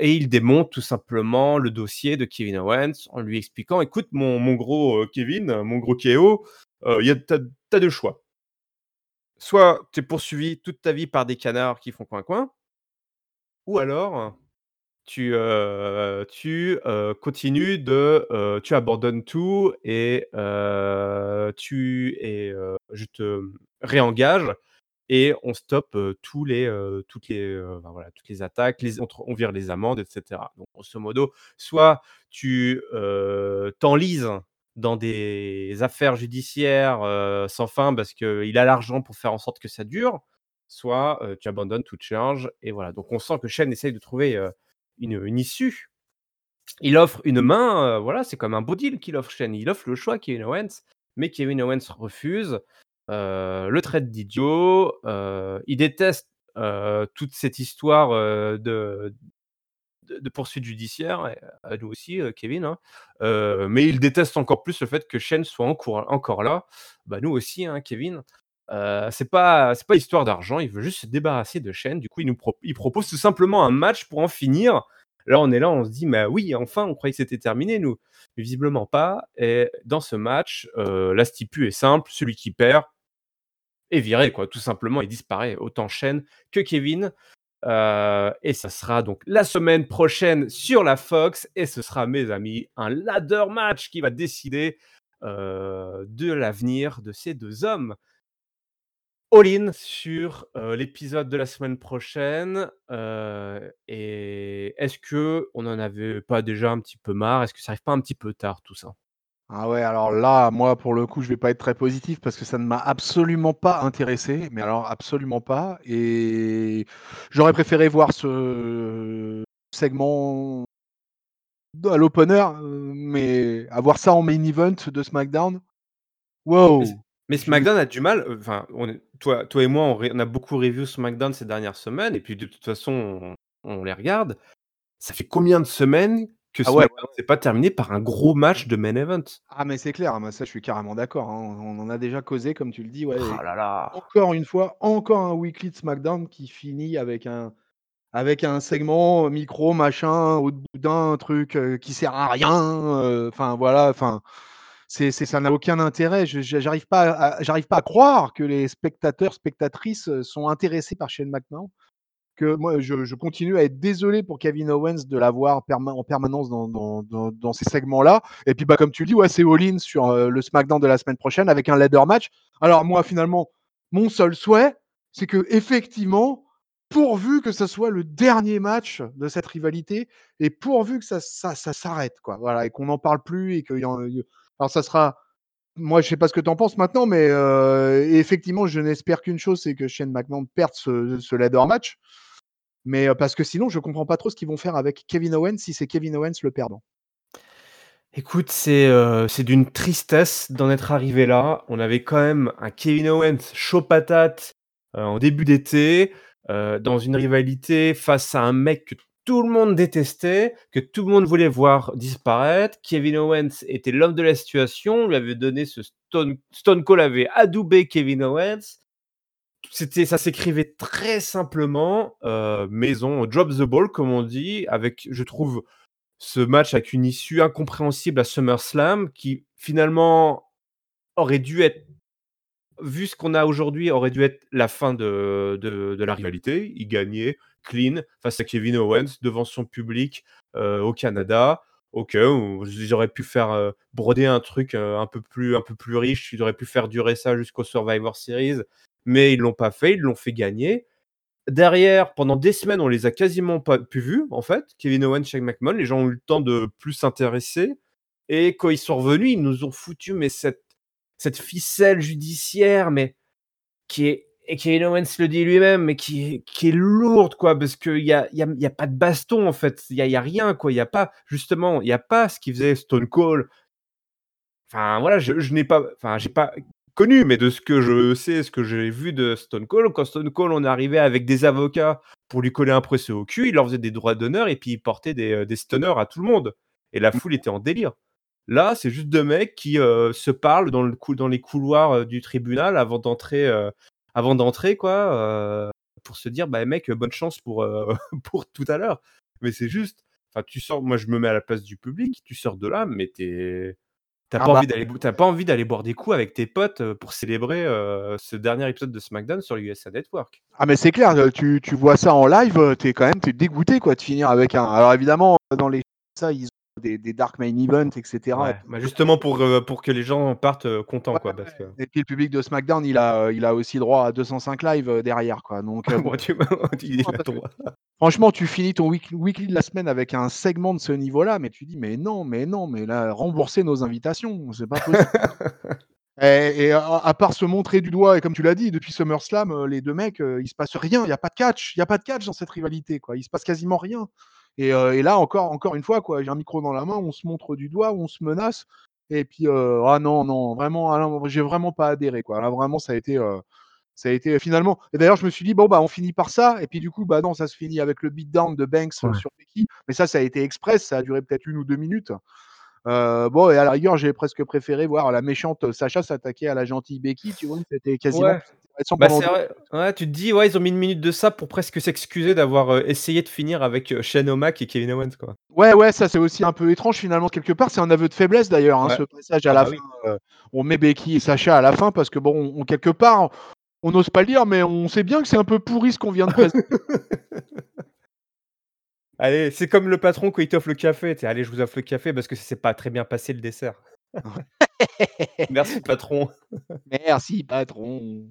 et il démonte tout simplement le dossier de Kevin Owens en lui expliquant: «Écoute mon mon gros, Kevin, mon gros heu, il y a tu as tu as 2 choix. Soit tu es poursuivi toute ta vie par des canards qui font coin coin ou alors tu, tu, continues de, tu abandonnes tout et tu et je te réengage et on stoppe, tous les, toutes les, voilà, toutes les attaques, les on on vire les amendes et cetera. Donc grosso modo, soit tu, t'enlises dans des affaires judiciaires, sans fin parce qu'il a l'argent pour faire en sorte que ça dure, soit, tu abandonnes toute charge et voilà. Donc on sent que Shane essaye de trouver, une une issue. Il offre une main, heu, voilà, c'est comme un beau deal qu'il offre Shane. Il offre le choix à Kevin Owens, mais Kevin Owens refuse, le traite d'idiot, il déteste, toute cette histoire, de de de poursuite judiciaire et à nous aussi, heu, Kevin, hein. Heu, mais il déteste encore plus le fait que Shane soit encour encore là. Bah, nous aussi, hein, Kevin. Heu, c'est pas c'est pas histoire d'argent, il veut juste se débarrasser de Shane. Du coup, il nous propose tout simplement un match pour en finir. Là, on est là, on se dit: «Mais oui, enfin, on croyait que c'était terminé nous». Mais visiblement pas et dans ce match, heu, la stipu est simple, celui qui perd est viré quoi, tout simplement, il disparaît, autant Shane que Kevin. Heu et ça sera donc la semaine prochaine sur la Fox et ce sera, mes amis, un ladder match qui va décider, heu, de l'avenir de ces 2 hommes. All in sur, heu, l'épisode de la semaine prochaine, et est-ce qu'on en avait pas déjà un petit peu marre? Est-ce que ça arrive pas un petit peu tard tout ça? Ah ouais, alors là, moi, pour le coup, je vais pas être très positif parce que ça ne m'a absolument pas intéressé, mais alors absolument pas et j'aurais préféré voir ce segment à l'opener, heu, mais avoir ça en main event de SmackDown, wow! mais SmackDown a du mal, enfin, on est toi toi et moi, on ré on a beaucoup review SmackDown ces dernières semaines et puis de toute façon, on on les regarde. Ça fait combien de semaines que ah ouais, s'est pas terminé par un gros match de main event? Ah mais c'est clair, moi ça je suis carrément d'accord, hein. On en a déjà causé comme tu le dis, ouais Oh et là là! encore une fois, encore un weekly de SmackDown qui finit avec un Avec un segment, micro, machin, au boudin, un truc, heu, qui sert à rien, heu, enfin voilà, enfin, c'est c'est ça n'a aucun intérêt. J'arrive pas à j'arrive pas à croire que les spectateurs, spectatrices, heu, sont intéressés par Shane McMahon, que moi, je, continue à être désolé pour Kevin Owens de l'avoir en permanence dans, ces segments-là. Et puis, bah, comme tu le dis, ouais, c'est all-in sur euh, le SmackDown de la semaine prochaine avec un ladder match. Alors, moi, finalement, mon seul souhait, c'est que effectivement, pourvu que ce soit le dernier match de cette rivalité et pourvu que ça, ça, s'arrête, quoi. Voilà, et qu'on n'en parle plus et. Alors, ça sera moi, je sais pas ce que tu en penses maintenant, mais euh, effectivement, je n'espère qu'une chose, c'est que Shane McMahon perde ce, ce ladder match. Mais parce que sinon, je comprends pas trop ce qu'ils vont faire avec Kevin Owens si c'est Kevin Owens le perdant. Écoute, c'est d'une tristesse d'en être arrivé là. On avait quand même un Kevin Owens chaud patate en début d'été, dans une rivalité face à un mec que tout le monde détestait, que tout le monde voulait voir disparaître. Kevin Owens était l'homme de la situation, lui avait donné ce Stone, Stone Cold avait adoubé Kevin Owens. C'était, ça s'écrivait très simplement, euh, maison, drop the ball comme on dit, avec, je trouve, ce match avec une issue incompréhensible à SummerSlam qui finalement aurait dû être vu ce qu'on a aujourd'hui, aurait dû être la fin de, de, la rivalité. Il gagnait clean face à Kevin Owens devant son public euh, au Canada. Ok, ils auraient pu faire euh, broder un truc un, peu plus, un peu plus riche, ils auraient pu faire durer ça jusqu'au Survivor Series, mais ils l'ont pas fait, ils l'ont fait gagner. Derrière, pendant des semaines, on les a quasiment pas pu vus, en fait. Kevin Owens, Shane McMahon, les gens ont eu le temps de plus s'intéresser. Et quand ils sont revenus, ils nous ont foutu mais cette cette ficelle judiciaire, mais qui est et Kevin Owens le dit lui-même, mais qui, qui est lourde, quoi, parce qu'il n'y a, y a, y a, pas de baston, en fait. Il n'y a, y a, rien, quoi. Il n'y a pas, justement, il n'y a pas ce qu'il faisait Stone Cold. Enfin, voilà, je, je n'ai pas, enfin, j'ai pas connu, mais de ce que je sais, ce que j'ai vu de Stone Cold, quand Stone Cold, on arrivait avec des avocats pour lui coller un procès au cul, il leur faisait des droits d'honneur et puis il portait des, euh, des stunners à tout le monde. Et la foule était en délire. Là, c'est juste deux mecs qui euh, se parlent dans, le dans les couloirs euh, du tribunal avant d'entrer, euh, avant d'entrer quoi, pour se dire bah mec, bonne chance pour pour tout à l'heure. Mais c'est juste, enfin tu sors, moi je me mets à la place du public, tu sors de là, mais t'es T'as ah pas, bah. envie d'aller, pas envie d'aller boire des coups avec tes potes pour célébrer ce dernier épisode de SmackDown sur USA Network. Ah mais c'est clair, tu, tu, vois ça en live, t'es quand même t'es dégoûté quoi de finir avec un. Alors évidemment dans les ça ils des, Dark Main Events, etc. Bah, justement pour, euh, pour que les gens partent euh, contents. quoi, parce que... Et puis le public de SmackDown, il a, euh, il a aussi droit à 205 live derrière. Quoi. Donc, Franchement, tu finis ton weekly de la semaine avec un segment de ce niveau-là, mais tu dis, mais non, mais non, mais là, rembourser nos invitations, c'est pas possible. et, à, part se montrer du doigt, et comme tu l'as dit, depuis SummerSlam, les deux mecs, il se passe rien, il n'y a pas de catch, il n'y a pas de catch dans cette rivalité, quoi. il se passe quasiment rien. Et, là, encore, encore une fois, quoi, j'ai un micro dans la main, on se montre du doigt, on se menace. Et puis, ah non, non, vraiment, ah j'ai vraiment pas adhéré. Quoi. Là, vraiment, ça a été. ça a été finalement. Et d'ailleurs, je me suis dit, bon, bah, on finit par ça. Et puis, du coup, bah non, ça se finit avec le beatdown de Banks sur Becky. Mais ça, ça a été express. Ça a duré peut-être une ou deux minutes. bon, et à la rigueur, j'ai presque préféré voir la méchante Sacha s'attaquer à la gentille Becky. Tu vois, c'était quasiment bah, ouais, tu te dis, ouais, ils ont mis une minute de ça pour presque s'excuser d'avoir euh, essayé de finir avec euh, Shane O'Mac et Kevin Owens. Quoi. Ouais, ouais, ça c'est aussi un peu étrange finalement, quelque part. C'est un aveu de faiblesse d'ailleurs, hein, ce passage à ah la bah fin. Euh, on met Becky et Sacha à la fin parce que, bon, on, quelque part, on n'ose pas le dire, mais on sait bien que c'est un peu pourri ce qu'on vient de présenter. allez, c'est comme le patron quand il t'offre le café. allez, je vous offre le café parce que ça s'est pas très bien passé le dessert. Merci patron. Merci patron.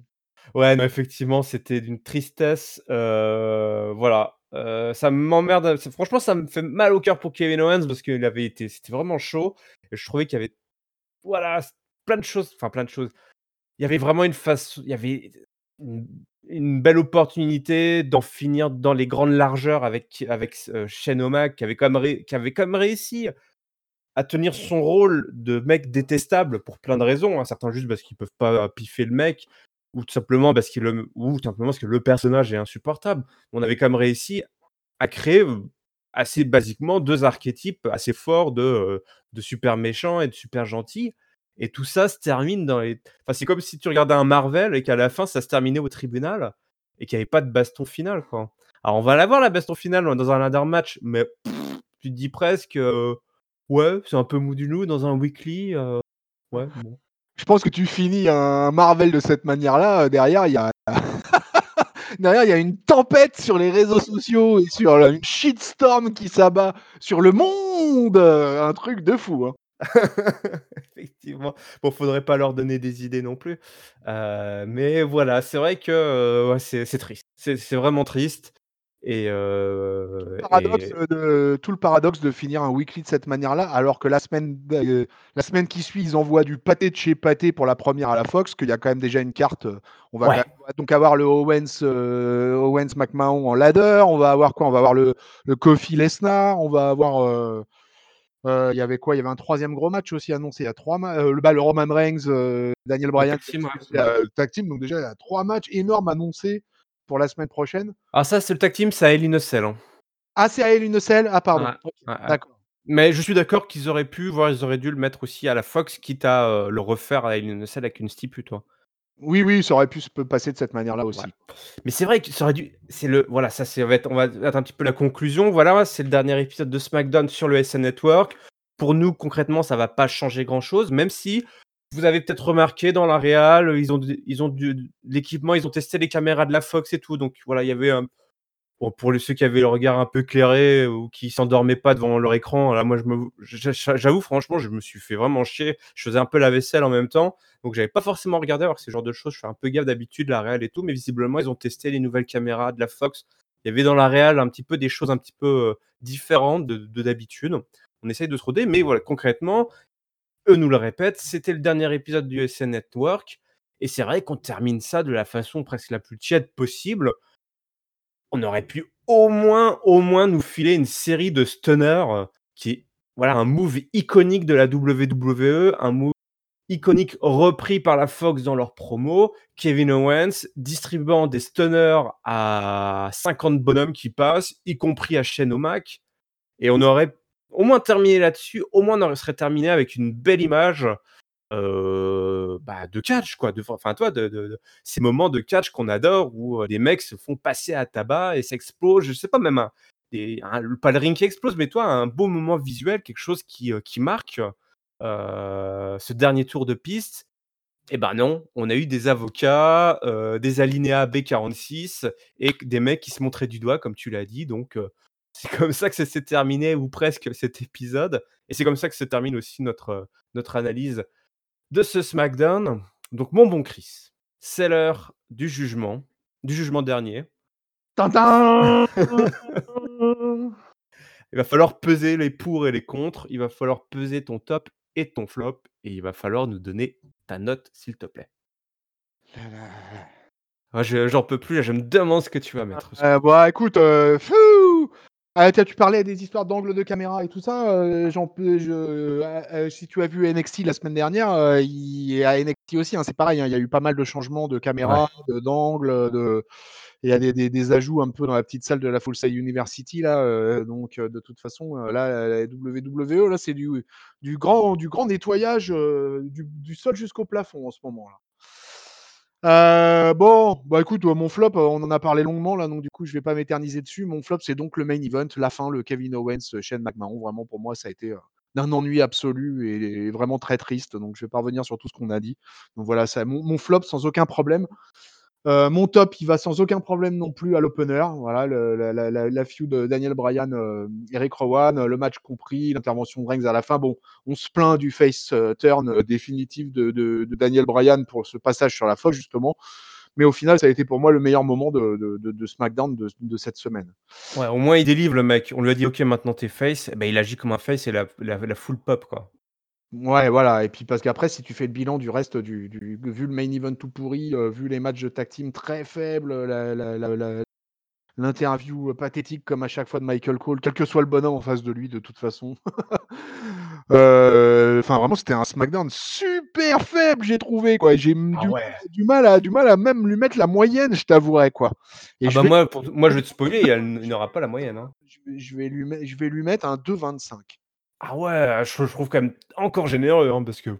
Ouais, non, effectivement, c'était d'une tristesse. Voilà. Ça m'emmerde. Franchement, ça me fait mal au cœur pour Kevin Owens parce qu'il avait été. C'était vraiment chaud. Et je trouvais qu'il y avait. Voilà, plein de choses. Enfin, plein de choses. Il y avait vraiment une façon. Il y avait une, belle opportunité d'en finir dans les grandes largeurs avec, avec Shane O'Mac qui avait, quand même qui avait quand même réussi à tenir son rôle de mec détestable pour plein de raisons. Hein. Certains juste parce qu'ils peuvent pas piffer le mec, ou tout simplement parce, qu'il ou simplement parce que le personnage est insupportable. On avait quand même réussi à créer assez basiquement deux archétypes assez forts de, de super méchant et de super gentil. Et tout ça se termine dans les. Enfin, c'est comme si tu regardais un Marvel et qu'à la fin, ça se terminait au tribunal et qu'il n'y avait pas de baston final. Quoi. Alors, on va l'avoir la baston finale dans un ladder match, mais tu te dis presque. ouais, c'est un peu mou du loup dans un weekly. ouais, je pense que tu finis un Marvel de cette manière-là, euh, derrière, il y a. derrière, il y a une tempête sur les réseaux sociaux et sur une shitstorm qui s'abat sur le monde! Un truc de fou, hein. Effectivement. Bon, faudrait pas leur donner des idées non plus. Heu, mais voilà, c'est vrai que, c'est triste. C'est vraiment triste et de tout le paradoxe de finir un weekly de cette manière-là, alors que la semaine heu, la semaine qui suit, ils envoient du pâté de chez pâté pour la première à la Fox, qu'il y a quand même déjà une carte, on va ouais, donc avoir le Owens, heu, Owens McMahon en ladder, on va avoir quoi? On va avoir le le Kofi Lesnar, on va avoir, il y avait quoi? Il y avait un troisième gros match aussi annoncé. Il y a 3 ma heu, le bah, le Roman Reigns, Daniel Bryan tag team, donc déjà il y a 3 matchs énormes annoncés pour la semaine prochaine. Alors ça, c'est le tag team, c'est à Hell in a Cell, hein. Ah, c'est à Hell in a Cell? Ah pardon, d'accord. Mais je suis d'accord qu'ils auraient pu, voire ils auraient dû le mettre aussi à la Fox, quitte à, heu, le refaire à Hell in a Cell avec une stipu, tu vois? Oui, oui, ça aurait pu se passer de cette manière-là Ouais. aussi. Mais c'est vrai que ça aurait dû c'est le voilà, ça c'est va être on va être un petit peu la conclusion. Voilà, c'est le dernier épisode de SmackDown sur le SN Network. Pour nous, concrètement, ça va pas changer grand chose, même si vous avez peut-être remarqué dans la réal, ils ont ils ont l'équipement, ils ont testé les caméras de la Fox et tout, donc voilà, il y avait un pour ceux qui avaient le regard un peu clairé ou qui s'endormaient pas devant leur écran, là, moi, je j'avoue franchement, je me suis fait vraiment chier. Je faisais un peu la vaisselle en même temps, donc j'avais pas forcément regardé alors que ce genre de choses, je fais un peu gaffe d'habitude, la réal et tout, mais visiblement, ils ont testé les nouvelles caméras de la Fox. Il y avait dans la réal un petit peu des choses un petit peu, heu, différentes de de d'habitude. On essaye de se roder, mais voilà, concrètement, eux nous le répètent, c'était le dernier épisode du SN Network et c'est vrai qu'on termine ça de la façon presque la plus tiède possible. On aurait pu au moins au moins nous filer une série de stunners, heu, qui est voilà un move iconique de la WWE, un move iconique repris par la Fox dans leur promo. Kevin Owens distribuant des stunners à 50 bonhommes qui passent, y compris à Shane O'Mac et on aurait au moins terminé là-dessus, au moins on serait terminé avec une belle image Heu, bah, de catch quoi, enfin toi de ces moments de catch qu'on adore où, heu, les mecs se font passer à tabac et s'explosent, je sais pas même un pas le ring qui explose, mais toi un beau moment visuel, quelque chose qui, qui marque, ce dernier tour de piste. Et ben non, on a eu des avocats, des alinéas B46 et des mecs qui se montraient du doigt comme tu l'as dit donc, c'est comme ça que ça s'est terminé ou presque cet épisode et c'est comme ça que se termine aussi notre, heu, notre analyse de ce SmackDown. Donc, mon bon Chris, c'est l'heure du jugement, du jugement dernier. Tin Il va falloir peser les pour et les contre. Il va falloir peser ton top et ton flop. Et il va falloir nous donner ta note, s'il te plaît. Ah, je j'en peux plus, là, je me demande ce que tu vas mettre. Heu, bah, écoute, fou! Ah tu parlais des histoires d'angles de caméra et tout ça, j'en peux je heu heu, si tu as vu NXT la semaine dernière, heu, il à NXT aussi, hein, c'est pareil, hein, il y a eu pas mal de changements de Ouais. caméra, d'angles, de il y a des des des ajouts un peu dans la petite salle de la Full Sail University là, heu, donc de toute façon, là, la WWE, là, c'est du du grand du grand nettoyage, du du sol jusqu'au plafond en ce moment là. Heu, bon, bah, écoute, heu, mon flop, heu, on en a parlé longuement là, donc du coup, je vais pas m'éterniser dessus. Mon flop, c'est donc le main event, la fin, le Kevin Owens, heu, Shane McMahon. Vraiment pour moi, ça a été, d'un ennui absolu et vraiment très triste, donc je vais pas revenir sur tout ce qu'on a dit. Donc voilà, ça mon flop sans aucun problème. Mon top, il va sans aucun problème non plus à l'opener. Voilà, la la feud, heu, Daniel Bryan, Eric Rowan, le match compris, l'intervention de Reigns à la fin. Bon, on se plaint du face, turn, définitif de de de Daniel Bryan pour ce passage sur la Fox justement, mais au final, ça a été pour moi le meilleur moment de de de de SmackDown de cette semaine. Ouais, au moins il délivre le mec. On lui a dit: «OK, maintenant tu es face», et bah, il agit comme un face et la la la foule pop, quoi. Ouais, voilà et puis parce qu'après si tu fais le bilan du reste du du vu le main event tout pourri, heu, vu les matchs de tag team très faibles, L'interview, pathétique comme à chaque fois de Michael Cole, quel que soit le bonhomme en face de lui de toute façon. Heu, enfin vraiment c'était un SmackDown super faible j'ai trouvé quoi. J'ai Ah du ouais. du mal à du mal à même lui mettre la moyenne, je t'avouerais quoi et Ah je bah, vais moi pour moi je vais te spoiler, il n'aura pas la moyenne, hein. je vais je vais lui met je vais lui mettre un 2,25. Ah ouais, je je trouve quand même encore généreux, hein, parce que.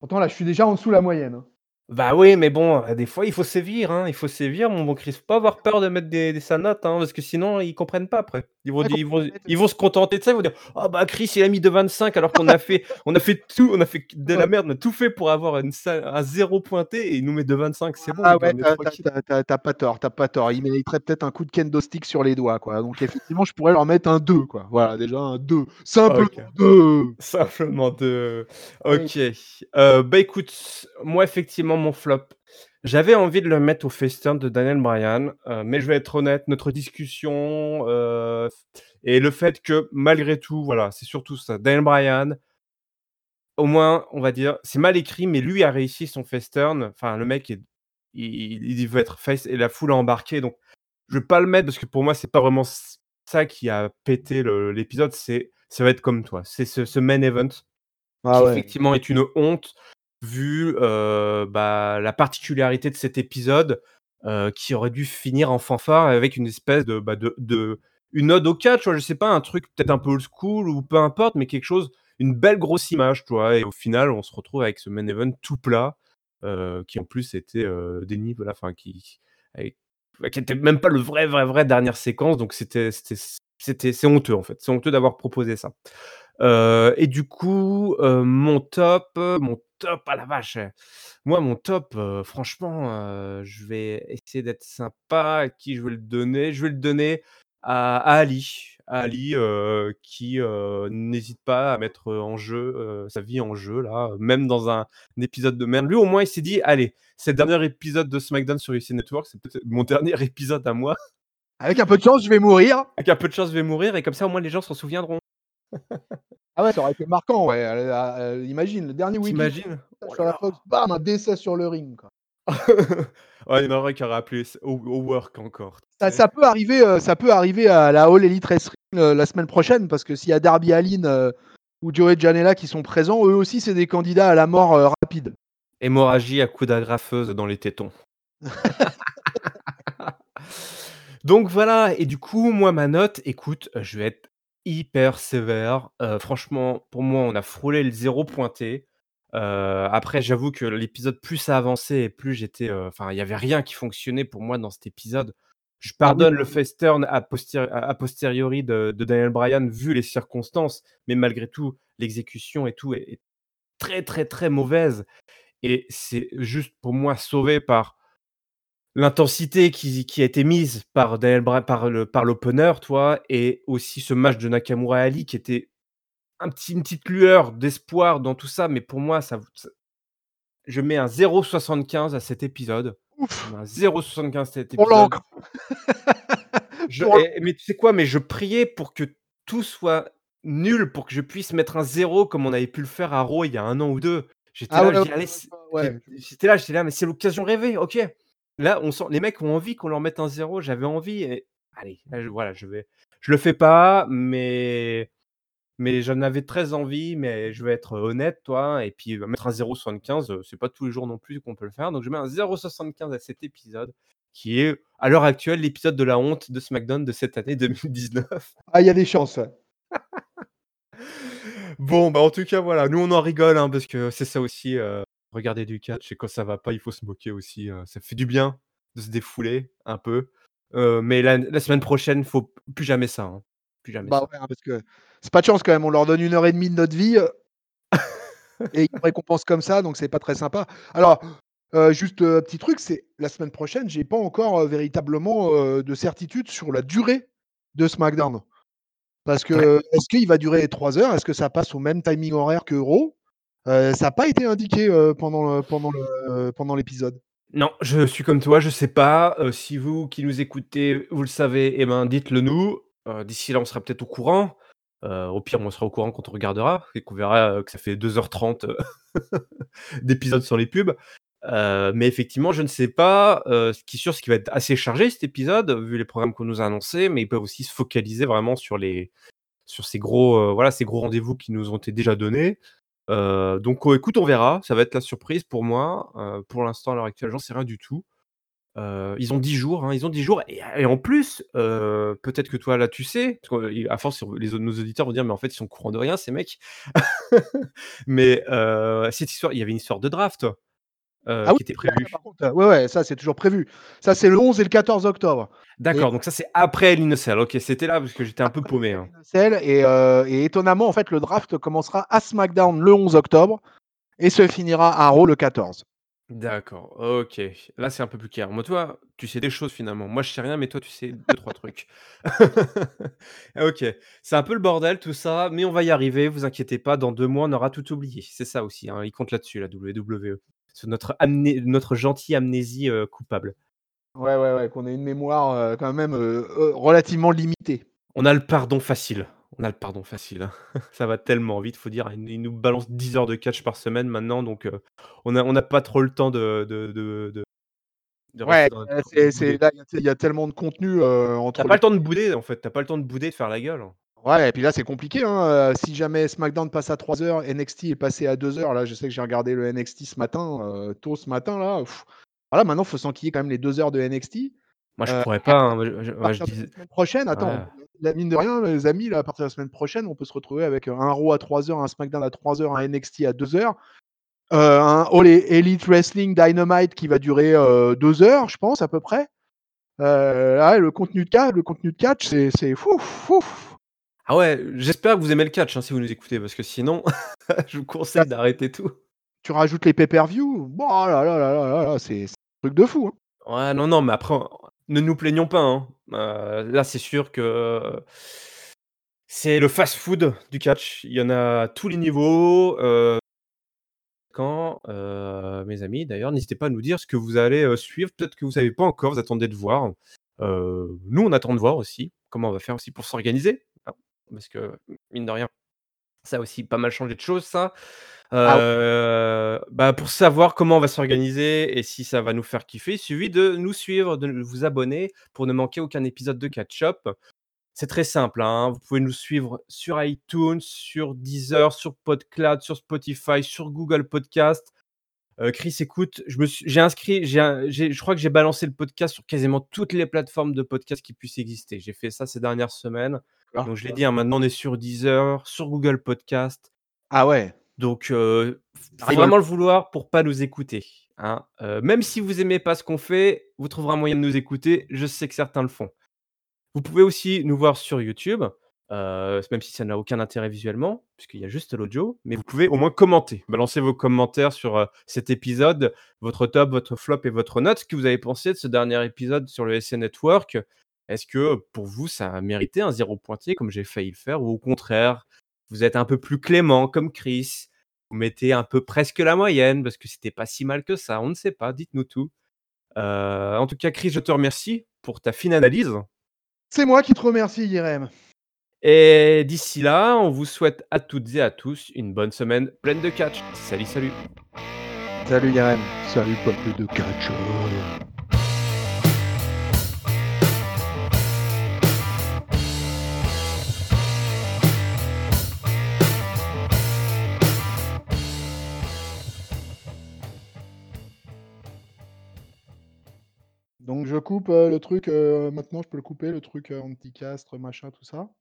Pourtant là, je suis déjà en dessous la moyenne, hein. Bah oui, mais bon, heu, des fois il faut sévir, hein, il faut sévir mon bon Chris. Pas avoir peur de mettre des des sa note, hein, parce que sinon ils comprennent pas après. Ils vont ils vont ils vont se contenter de ça, ils vont dire: «Ah bah Chris il a mis de 25 alors qu'on a fait on a fait tout, on a fait de la merde, on a tout fait pour avoir une un 0 pointé et il nous met de 25, c'est bon Ah ouais, on est tu as tu as tranquille». tu as tu as tu as pas tort, tu as pas tort. Il mériterait peut-être un coup de kendo stick sur les doigts, quoi. Donc effectivement, je pourrais leur mettre un 2 quoi. Voilà, déjà un 2, simplement OK. 2. Simplement 2. Oui. OK. Heu, bah écoute, moi effectivement mon flop, j'avais envie de le mettre au Festern de Daniel Bryan, heu, mais je vais être honnête, notre discussion, heu, et le fait que malgré tout, voilà, c'est surtout ça. Daniel Bryan au moins, on va dire, c'est mal écrit, mais lui a réussi son Festern. Enfin le mec est il il veut être face et la foule a embarqué donc je vais pas le mettre parce que pour moi c'est pas vraiment ça qui a pété l'épisode, c'est ça va être comme toi, c'est ce ce main event Ah qui ouais. effectivement est une honte vu, heu, bah, la particularité de cet épisode, heu, qui aurait dû finir en fanfare avec une espèce de, bah, une ode au catch? Je sais pas, un truc peut-être un peu old school ou peu importe, mais quelque chose une belle grosse image, tu vois? Et au final, on se retrouve avec ce main event tout plat, heu, qui en plus était, déni voilà, enfin qui avec bah, qui était même pas le vrai, vrai, vrai dernière séquence donc c'était c'était c'est honteux en fait, c'est honteux d'avoir proposé ça. Et du coup, mon top, mon top, ah la vache! Moi mon top, franchement, je vais essayer d'être sympa. À qui je vais le donner? Je vais le donner à à Ali. À Ali, qui, n'hésite pas à mettre, en jeu, sa vie en jeu là, même dans un épisode de merde. Lui au moins il s'est dit: «Allez, c'est le dernier épisode de SmackDown sur USA Network, c'est peut-être mon dernier épisode à moi». Avec un peu de chance, je vais mourir. Avec un peu de chance, je vais mourir et comme ça au moins les gens s'en souviendront. Ah ouais, ça aurait été marquant, ouais, heu, a heu, imagine le dernier week-end imagines? Oh sur là la! Fox, bam, un décès sur le ring, quoi. Ouais, il y en aurait qui auraient appelé ç au au work encore, Ça peut arriver, ça peut arriver à la All Elite Wrestling, la semaine prochaine parce que s'il y a Darby Allin, ou Joey Janela qui sont présents, eux aussi c'est des candidats à la mort, rapide. Hémorragie à coups d'agrafeuse dans les tétons. Donc voilà et du coup, moi ma note, écoute, je vais être hyper sévère. Heu, franchement, pour moi, on a frôlé le 0 pointé. Heu, après j'avoue que l'épisode plus ça avançait et plus j'étais, heu, enfin il y avait rien qui fonctionnait pour moi dans cet épisode. Je Ah oui. pardonne le face turn a poster a a posteriori de de Daniel Bryan vu les circonstances, mais malgré tout, l'exécution et tout est est très, très, très mauvaise et c'est juste pour moi sauvé par l'intensité qui qui a été mise par Daniel Bra par le par l'opener, tu vois? Et aussi ce match de Nakamura Ali qui était un petit une petite lueur d'espoir dans tout ça, mais pour moi ça ça je mets un 0,75 à cet épisode. Ouf! un 0,75 cet Pour épisode. l'encre. Je Pour l et mais tu sais quoi? Mais je priais pour que tout soit nul pour que je puisse mettre un 0 comme on avait pu le faire à Raw il y a 1 an ou 2. J'étais Ah là, ouais, je ouais, dis: «Allez ouais, c» ouais. j'ét j'étais là j'étais là: «Mais c'est l'occasion rêvée, OK». Là, on sent les mecs ont envie qu'on leur mette un 0, j'avais envie et allez, là je voilà, je vais je le fais pas, mais mais j'en avais très envie, mais je vais être honnête, tu vois? Et puis, bah, mettre un 0,75, heu, c'est pas tous les jours non plus qu'on peut le faire, donc je mets un 0,75 à cet épisode qui est, à l'heure actuelle, l'épisode de la honte de SmackDown de cette année 2019. Ah, il y a des chances, ouais. Bon, bah, en tout cas, voilà, nous on en rigole, hein, parce que c'est ça aussi, heu, regarder du catch et quand ça va pas, il faut se moquer aussi, heu, ça fait du bien de se défouler un peu, heu, mais la la semaine prochaine, faut plus jamais ça, hein, plus jamais Bah, ça. ouais, hein, parce que c'est pas de chance quand même, on leur donne 1 heure et demie de notre vie, heu et ils récompensent comme ça, donc c'est pas très sympa. Alors, juste, heu, petit truc, c'est la semaine prochaine, j'ai pas encore, véritablement, de certitude sur la durée de SmackDown. Parce Ouais. que, est-ce qu'il va durer 3 heures? Est-ce que ça passe au même timing horaire que Raw? Heu, ça a pas été indiqué, heu, pendant pendant le pendant l'épisode. Non, je suis comme toi, je sais pas, si vous qui nous écoutez, vous le savez et ben, dites-le nous, d'ici là, on sera peut-être au courant, au pire, on sera au courant quand on regardera et qu'on verra, que ça fait 2:30, heu, d'épisode sans les pubs, mais effectivement, je ne sais pas, ce qui est sûr, c'est qu'il va être assez chargé cet épisode, vu les programmes qu'on nous a annoncés, mais ils peuvent aussi se focaliser vraiment sur les sur ces gros, voilà, ces gros rendez-vous qui nous ont été déjà donnés, donc oh, écoute, on verra, ça va être la surprise pour moi, pour l'instant, à l'heure actuelle, j'en sais rien du tout, ils ont 10 jours, hein, ils ont 10 jours et en plus, peut-être que toi, là, tu sais, parce force, les nos auditeurs vont dire: «Mais en fait, ils sont au courant de rien ces mecs», mais cette histoire il y avait une histoire de draft. Heu, Ah oui, qui était prévu. par contre, heu, ouais, ouais, ça c'est toujours prévu. Ça c'est le 11 et le 14 octobre et D'accord, donc ça c'est après in a Cell. OK, c'était là parce que j'étais un peu paumé, hein. Cell et heu et étonnamment, en fait, le draft commencera à SmackDown le 11 octobre et se finira à Raw le 14. D'accord, OK. Là, c'est un peu plus clair. Moi, toi, tu sais des choses finalement. Moi, je sais rien, mais toi, tu sais deux trois trucs. OK, c'est un peu le bordel tout ça, mais on va y arriver, vous inquiétez pas, dans 2 mois, on aura tout oublié. C'est ça aussi, hein, ils comptent là-dessus, la WWE. C'est notre amné notre gentille amnésie, heu, coupable. Ouais, ouais, ouais, qu'on ait une mémoire, heu, quand même, heu, relativement limitée. On a le pardon facile, on a le pardon facile, hein. Ça va tellement vite, faut dire, ils ils nous balancent 10 heures de catch par semaine maintenant, donc on a on n'a pas trop le temps de de de de Ouais, il y a il y a tellement de contenu, heu, Tu as entre pas les le temps de bouder, en fait, tu as pas le temps de bouder, de faire la gueule. Ouais et puis là, c'est compliqué, hein, heu, si jamais SmackDown passe à 3 heures, NXT est passé à 2 heures. Là, je sais que j'ai regardé le NXT ce matin, heu, tôt ce matin là, voilà, maintenant, faut s'enquiller quand même les 2 heures de NXT. Moi, je Heu, pourrais pas, hein, je à je de la semaine prochaine, attends, ouais. là, mine de rien, les amis, là, à partir de la semaine prochaine, on peut se retrouver avec, un Raw à 3 heures, un SmackDown à 3 heures, un NXT à 2 heures, heu, un All Elite Wrestling Dynamite qui va durer, heu, 2 heures, je pense, à peu près. Ouais, le contenu de ca le contenu de catch, c'est fouf, ouf! Ah ouais, j'espère que vous aimez le catch, hein, si vous nous écoutez, parce que sinon, je vous conseille d'arrêter tout. tu rajoutes les pay-per-view, oh là là là là là là, c'est un truc de fou, hein. Ouais, non, non, mais après, ne nous plaignons pas, hein. Heu, là, c'est sûr que c'est le fast-food du catch. Il y en a à tous les niveaux, heu quand, heu, mes amis, d'ailleurs, n'hésitez pas à nous dire ce que vous allez, suivre. Peut-être que vous savez pas encore, vous attendez de voir. Nous, on attend de voir aussi, comment on va faire aussi pour s'organiser, parce que, mine de rien, ça a aussi pas mal changé de choses, ça. Ah. Heu, bah, pour savoir comment on va s'organiser et si ça va nous faire kiffer, il suffit de nous suivre, de vous abonner pour ne manquer aucun épisode de Catch Up. C'est très simple, hein, vous pouvez nous suivre sur iTunes, sur Deezer, sur PodCloud, sur Spotify, sur Google Podcast. Heu, Chris, écoute, je me suis j'ai inscrit, j'ai je crois que j'ai balancé le podcast sur quasiment toutes les plateformes de podcast qui puissent exister. J'ai fait ça ces dernières semaines, Ah. donc je l'ai dit, hein, maintenant on est sur Deezer, sur Google Podcast. Ah ouais. Donc faut vraiment le vouloir pour pas nous écouter, hein. Même si vous aimez pas ce qu'on fait, vous trouverez un moyen de nous écouter, je sais que certains le font. Vous pouvez aussi nous voir sur YouTube, même si ça n'a aucun intérêt visuellement, puisqu'il y a juste l'audio, mais vous pouvez au moins commenter. Balancer vos commentaires sur, cet épisode, votre top, votre flop et votre note. Ce que vous avez pensé de ce dernier épisode sur le SN Network. Est-ce que pour vous, ça a mérité un 0 pointier comme j'ai failli le faire ou au contraire, vous êtes un peu plus clément comme Chris, vous mettez un peu presque la moyenne parce que c'était pas si mal que ça? On ne sait pas, dites-nous tout. En tout cas, Chris, je te remercie pour ta fine analyse. C'est moi qui te remercie, Jérém. Et d'ici là, on vous souhaite à toutes et à tous une bonne semaine pleine de catch. Salut, salut. Salut, Jérém. Salut, peuple de catcheurs. Donc je coupe, heu, le truc, heu, maintenant je peux le couper, le truc, heu, anti-castre, machin, tout ça?